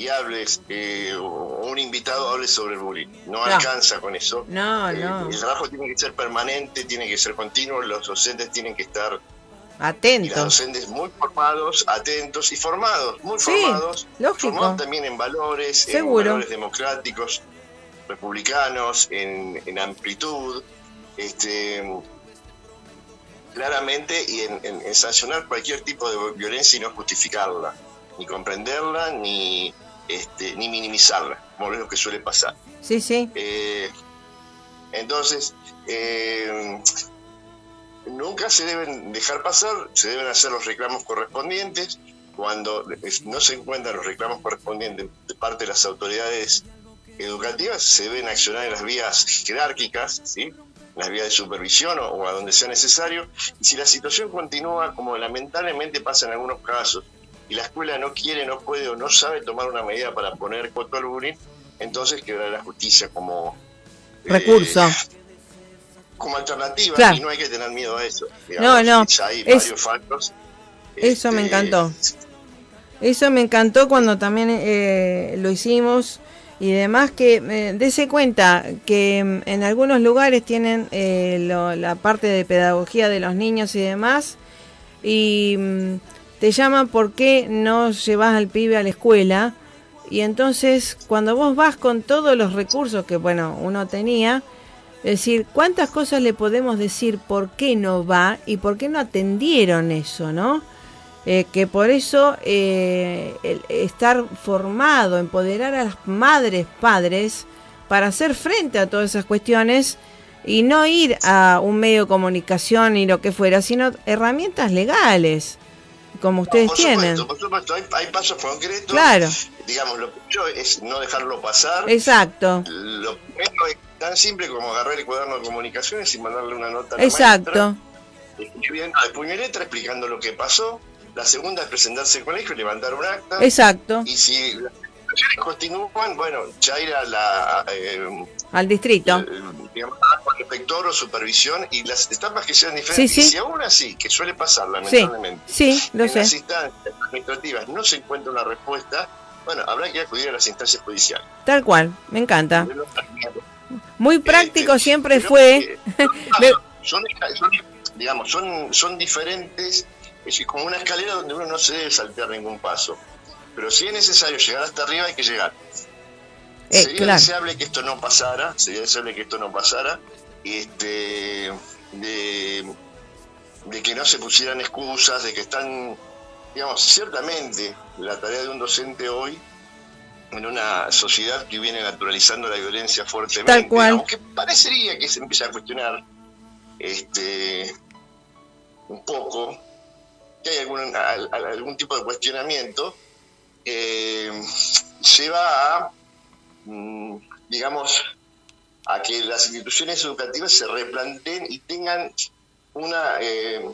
y hables, eh, o un invitado hable sobre el bullying. No, No. alcanza con eso. No, Eh, no. El trabajo tiene que ser permanente, tiene que ser continuo, los docentes tienen que estar, y las Atento. docentes muy formados, atentos y formados, muy Sí, formados, lógico. formados también en valores, Seguro. en valores democráticos, republicanos, en, en amplitud, este claramente y en, en- en sancionar cualquier tipo de violencia y no justificarla, ni comprenderla, ni este, ni minimizarla, como es lo que suele pasar. Sí, sí. Eh, entonces, eh, nunca se deben dejar pasar, se deben hacer los reclamos correspondientes. Cuando no se encuentran los reclamos correspondientes de parte de las autoridades educativas, se deben accionar en las vías jerárquicas, ¿sí? las vías de supervisión o, o a donde sea necesario. Y si la situación continúa, como lamentablemente pasa en algunos casos, y la escuela no quiere, no puede o no sabe tomar una medida para poner coto al bullying, entonces quedará la justicia como eh, Recurso. como alternativa Claro. y no hay que tener miedo a eso. No, no, Ya hay es- varios factos. Eso me Este, encantó. Eso me encantó cuando también eh, lo hicimos y demás que eh, dese cuenta que mm, en algunos lugares tienen eh, lo- la parte de pedagogía de los niños y demás y mm, te llaman por qué no llevas al pibe a la escuela y entonces cuando vos vas con todos los recursos que bueno uno tenía es decir, ¿cuántas cosas le podemos decir por qué no va y por qué no atendieron eso, no? Eh, que por eso eh, el estar formado, empoderar a las madres, padres, para hacer frente a todas esas cuestiones y no ir a un medio de comunicación y lo que fuera, sino herramientas legales, como ustedes por tienen. Supuesto, por supuesto, hay, hay pasos concretos. Claro. Digamos, lo primero es no dejarlo pasar. Exacto, Lo primero es tan simple como agarrar el cuaderno de comunicaciones y mandarle una nota a la exacto, maestra, escribiendo de puño y letra, explicando lo que pasó. La segunda es presentarse al colegio y levantar un acta. exacto, Y si continúan, bueno, ya ir a la... eh, al distrito. eh, inspector o supervisión y las etapas que sean diferentes. Sí, sí. Y si aún así, que suele pasar lamentablemente, sí, lo en las instancias administrativas no se encuentra una respuesta, bueno, habrá que acudir a las instancias judiciales. tal cual, me encanta. Este, Muy práctico siempre pero fue. Me- son, son, digamos, son, son diferentes, es como una escalera donde uno no se debe saltear ningún paso. Pero si es necesario llegar hasta arriba, hay que llegar. Eh, sería claro. deseable que esto no pasara, sería deseable que esto no pasara, este, de, de que no se pusieran excusas, de que están, digamos, ciertamente la tarea de un docente hoy en una sociedad que viene naturalizando la violencia fuertemente, Tal cual. aunque parecería que se empieza a cuestionar este un poco, que hay algún, al- al- algún tipo de cuestionamiento, eh, lleva a mm, digamos, a que las instituciones educativas se replanteen y tengan una eh,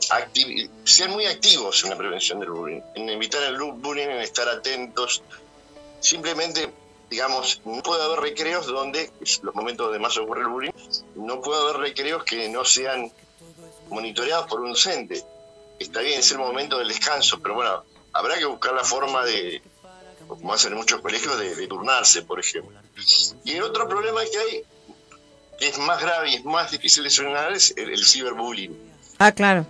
sean muy activos en la prevención del bullying, en evitar el bu- bullying, en estar atentos. Simplemente, digamos, no puede haber recreos donde, los momentos donde más ocurre el bullying, no puede haber recreos que no sean monitoreados por un docente. Está bien, es el momento del descanso, pero bueno, habrá que buscar la forma de, como hacen en muchos colegios, de, de turnarse, por ejemplo. Y el otro problema que hay, que es más grave y es más difícil de solucionar, es el, el ciberbullying. Ah, claro.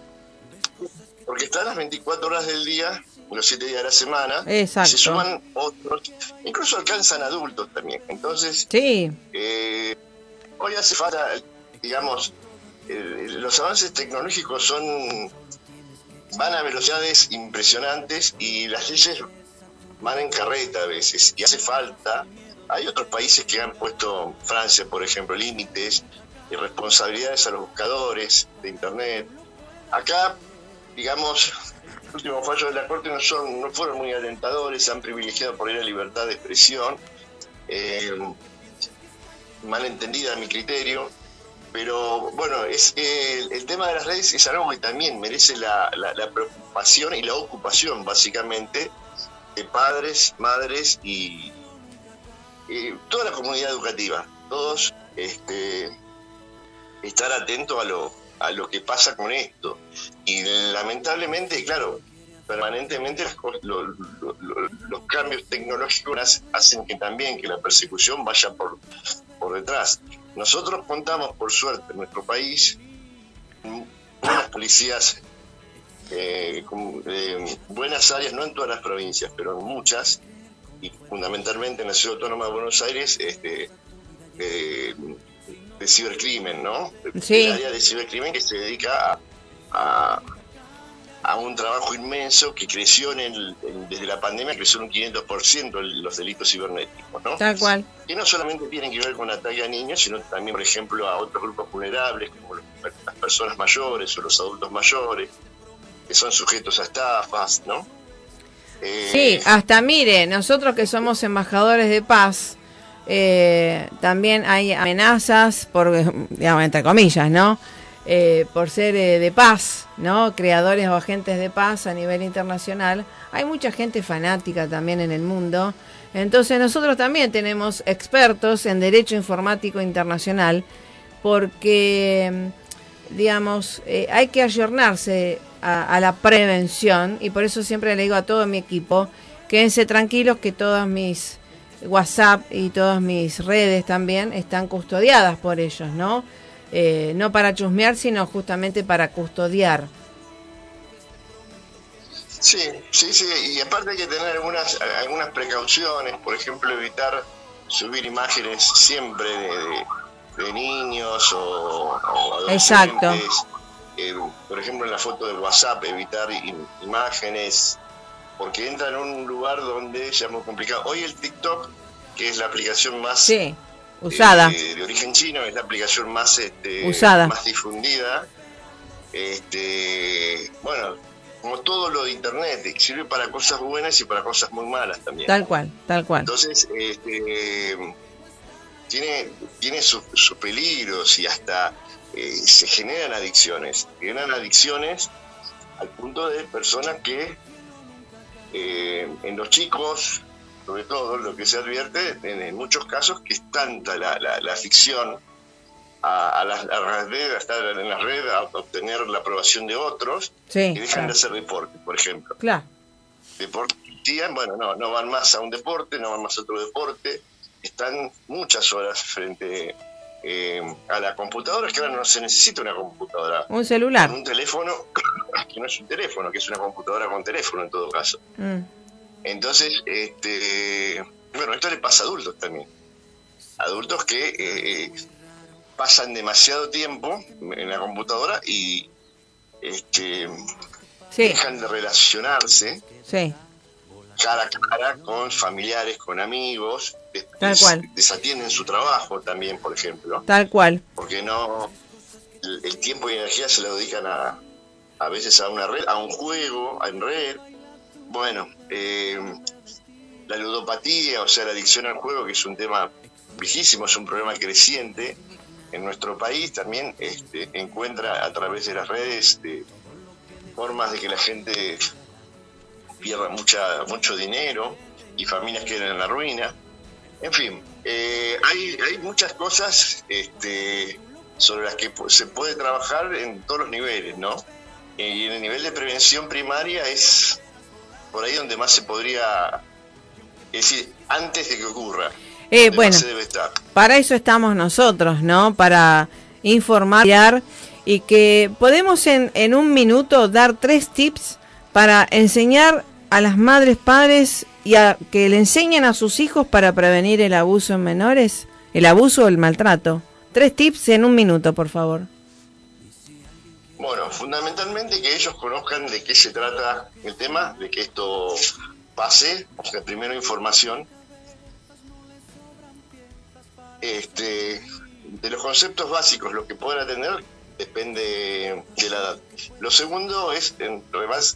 Porque están las 24 horas del día, los 7 días de la semana, Exacto. se suman otros, incluso alcanzan adultos también. Entonces, Sí, eh, hoy hace falta, digamos, eh, los avances tecnológicos son van a velocidades impresionantes y las leyes van en carreta a veces y hace falta. Hay otros países que han puesto, Francia por ejemplo, límites y responsabilidades a los buscadores de Internet. Acá digamos, los últimos fallos de la Corte no, son, no fueron muy alentadores, han privilegiado por ahí la libertad de expresión, eh, mal a mi criterio, pero bueno, es el, el tema de las redes es algo que también merece la preocupación y la ocupación, básicamente, de padres, madres y, toda la comunidad educativa. Todos este, estar atentos a lo, a lo que pasa con esto. Y lamentablemente, claro, permanentemente los cambios tecnológicos hacen que también que la persecución vaya por, por detrás. Nosotros contamos, por suerte, en nuestro país, buenas policías, eh, con, eh, buenas áreas, no en todas las provincias, pero en muchas, y fundamentalmente en la Ciudad Autónoma de Buenos Aires, este, eh, de cibercrimen, ¿no? Sí. El área de cibercrimen que se dedica a, a, a un trabajo inmenso que creció en el, en- desde la pandemia, creció un 500% el- los delitos cibernéticos, ¿no? Tal cual. que no solamente tienen que ver con ataque a niños, sino también, por ejemplo, a otros grupos vulnerables, como los- las personas mayores o los adultos mayores, que son sujetos a estafas, ¿no? Eh, Sí, hasta mire, nosotros que somos embajadores de paz, eh, también hay amenazas por, digamos, entre comillas, ¿no? Eh, por ser de paz, ¿no? Creadores o agentes de paz a nivel internacional. Hay mucha gente fanática también en el mundo. Entonces nosotros también tenemos expertos en derecho informático internacional porque, digamos, hay que ayornarse a, a la prevención y por eso siempre le digo a todo mi equipo, quédense tranquilos que todas mis WhatsApp y todas mis redes también están custodiadas por ellos, ¿no? Eh, no para chusmear, sino justamente para custodiar. Sí, sí, sí, y aparte hay que tener algunas, algunas precauciones, por ejemplo, evitar subir imágenes siempre de, de- de niños o, o adolescentes. Exacto. Eh, por ejemplo, en la foto de WhatsApp, evitar im- imágenes, porque entra en un lugar donde ya es muy complicado. Hoy el TikTok, que es la aplicación más Sí, usada. eh, de origen chino, es la aplicación más este, Usada. más difundida. Este, bueno, como todo lo de internet, sirve para cosas buenas y para cosas muy malas también. Tal cual, tal cual. Entonces, este, tiene, tiene sus, sus peligros y hasta eh, se generan adicciones. Generan adicciones al punto de personas que eh, en los chicos, sobre todo lo que se advierte, en, en muchos casos, que es tanta la, la, la afición a, a las, a las redes, a estar en las redes, a obtener la aprobación de otros, Sí, que dejan claro. de hacer deporte, por ejemplo Claro. bueno, no, no van más a un deporte, no van más a otro deporte, están muchas horas frente eh, a la computadora, es que ahora no se necesita una computadora, Un celular. un teléfono, que no es un teléfono, que es una computadora con teléfono en todo caso. Mm. Entonces, este, bueno, esto le pasa a adultos también. Adultos que eh, pasan demasiado tiempo en la computadora y este, Sí, dejan de relacionarse sí. Cara a cara con familiares, con amigos, Tal des- cual. desatienden su trabajo también, por ejemplo, Tal cual. porque no el, el tiempo y energía se lo dedican a a veces a una red, a un juego, en red. Bueno, eh, la ludopatía, o sea, la adicción al juego, que es un tema viejísimo, es un problema creciente en nuestro país, también este, encuentra a través de las redes de formas de que la gente pierda mucha, mucho dinero y familias queden en la ruina. En fin, eh, hay, hay muchas cosas este, sobre las que se puede trabajar en todos los niveles, ¿no? Y en el nivel de prevención primaria es por ahí donde más se podría, es decir, antes de que ocurra. Eh, bueno. más se debe estar. Para eso estamos nosotros, ¿no? Para informar y que podemos en, en un minuto dar tres tips para enseñar a las madres, padres y a que le enseñen a sus hijos para prevenir el abuso en menores, el abuso o el maltrato. Tres tips en un minuto, por favor. Bueno, fundamentalmente que ellos conozcan de qué se trata el tema, de que esto pase, o sea, primero información, este, de los conceptos básicos, lo que pueden atender, depende de la edad. Lo segundo es, en,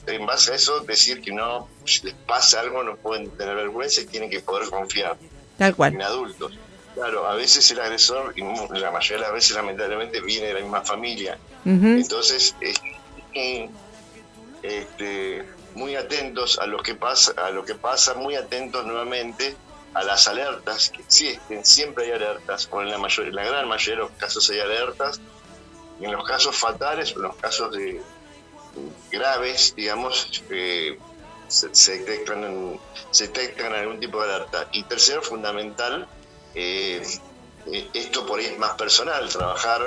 en base a eso, decir que no, si les pasa algo, no pueden tener vergüenza y tienen que poder confiar Tal cual. en adultos. Claro, a veces el agresor, y la mayoría de las veces lamentablemente, viene de la misma familia. Ujú. Entonces, es, eh, este, muy atentos a lo que pasa, a lo que pasa, muy atentos nuevamente a las alertas que existen, siempre hay alertas, o en la mayor, en la gran mayoría de los casos hay alertas, y en los casos fatales, en los casos de graves, digamos, eh, se, se detectan se detectan algún tipo de alerta. Y tercero, fundamental, eh, eh, esto por ahí es más personal, trabajar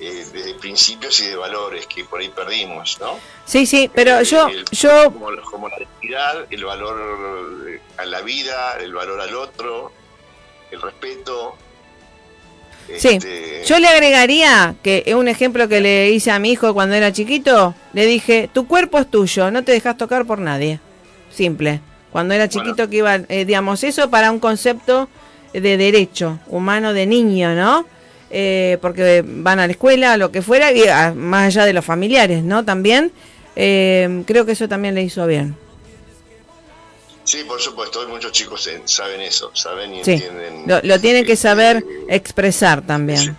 eh, desde principios y de valores que por ahí perdimos, ¿no? Sí, sí, pero Eh, yo, el- yo, como, como la dignidad, el valor a la vida, el valor al otro, el respeto. Sí, este, yo le agregaría que es un ejemplo que le hice a mi hijo cuando era chiquito, le dije, tu cuerpo es tuyo, no te dejas tocar por nadie. Simple. Cuando era chiquito Bueno. que iba, eh, digamos, eso para un concepto de derecho humano de niño, ¿no? Eh, porque van a la escuela, lo que fuera, y más allá de los familiares, ¿no? También, eh, creo que eso también le hizo bien. Sí, por supuesto, hoy muchos chicos saben eso, saben y Sí, entienden. lo, lo tienen que este, saber expresar también.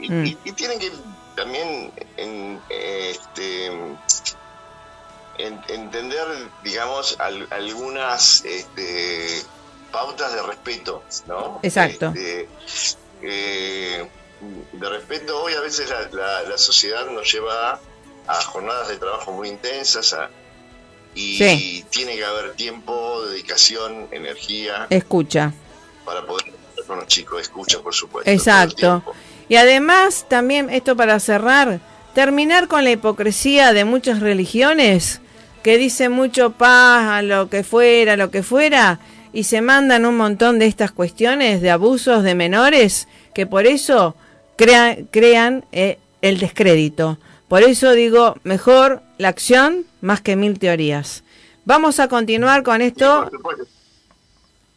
y, Mm. y- y tienen que también en, este, en- entender, digamos, al- algunas este, pautas de respeto, ¿no? Exacto. Este, eh, de respeto, hoy a veces la, la- la sociedad nos lleva a jornadas de trabajo muy intensas a- y Sí. tiene que haber tiempo, dedicación, energía Escucha. para poder estar con los chicos, escucha, por supuesto. Exacto. Y además, también esto para cerrar, terminar con la hipocresía de muchas religiones que dicen mucho paz a lo que fuera, lo que fuera, y se mandan un montón de estas cuestiones de abusos de menores que por eso crea- crean eh, el descrédito. Por eso digo, mejor la acción más que mil teorías. Vamos a continuar con esto,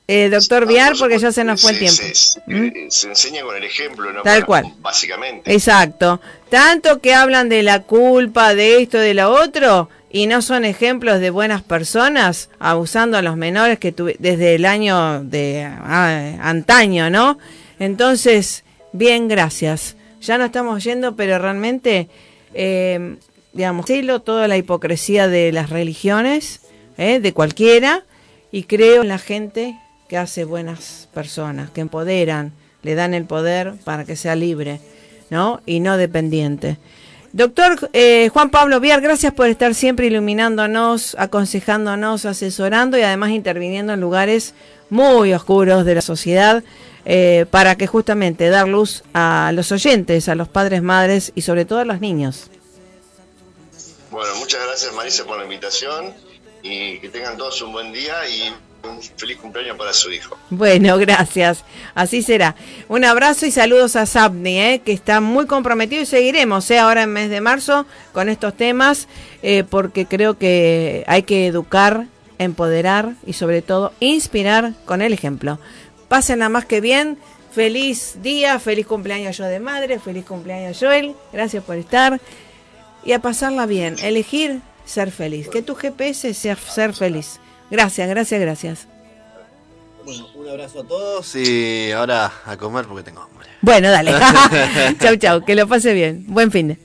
eh, doctor Ah, Viar, por porque ya se nos fue el tiempo. Se, ¿Mm? eh, se enseña con el ejemplo, ¿no? Tal cual. Básicamente. Exacto. Tanto que hablan de la culpa, de esto, de lo otro, y no son ejemplos de buenas personas abusando a los menores que tuve desde el año de ah, antaño, ¿no? Entonces, bien, gracias. Ya no estamos yendo, pero realmente, eh, digamos, celo toda la hipocresía de las religiones, ¿eh? de cualquiera, y creo en la gente que hace buenas personas, que empoderan, le dan el poder para que sea libre, ¿no? Y no dependiente. Doctor eh, Juan Pablo Viar, gracias por estar siempre iluminándonos, aconsejándonos, asesorando y además interviniendo en lugares muy oscuros de la sociedad eh, para que justamente dar luz a los oyentes, a los padres, madres y sobre todo a los niños. Bueno, muchas gracias Marisa por la invitación y que tengan todos un buen día y un feliz cumpleaños para su hijo. Bueno, gracias. Así será. Un abrazo y saludos a Sabni, eh, que está muy comprometido y seguiremos eh, ahora en mes de marzo con estos temas, eh, porque creo que hay que educar, empoderar y sobre todo inspirar con el ejemplo. Pásenla más que bien. Feliz día, feliz cumpleaños yo de madre, feliz cumpleaños Joel. Gracias por estar y a pasarla bien. Elegir ser feliz. Que tu GPS sea ser feliz. Gracias, gracias, gracias. Bueno, un abrazo a todos y ahora a comer porque tengo hambre. Bueno, dale. chau, chau. Que lo pase bien. Buen fin.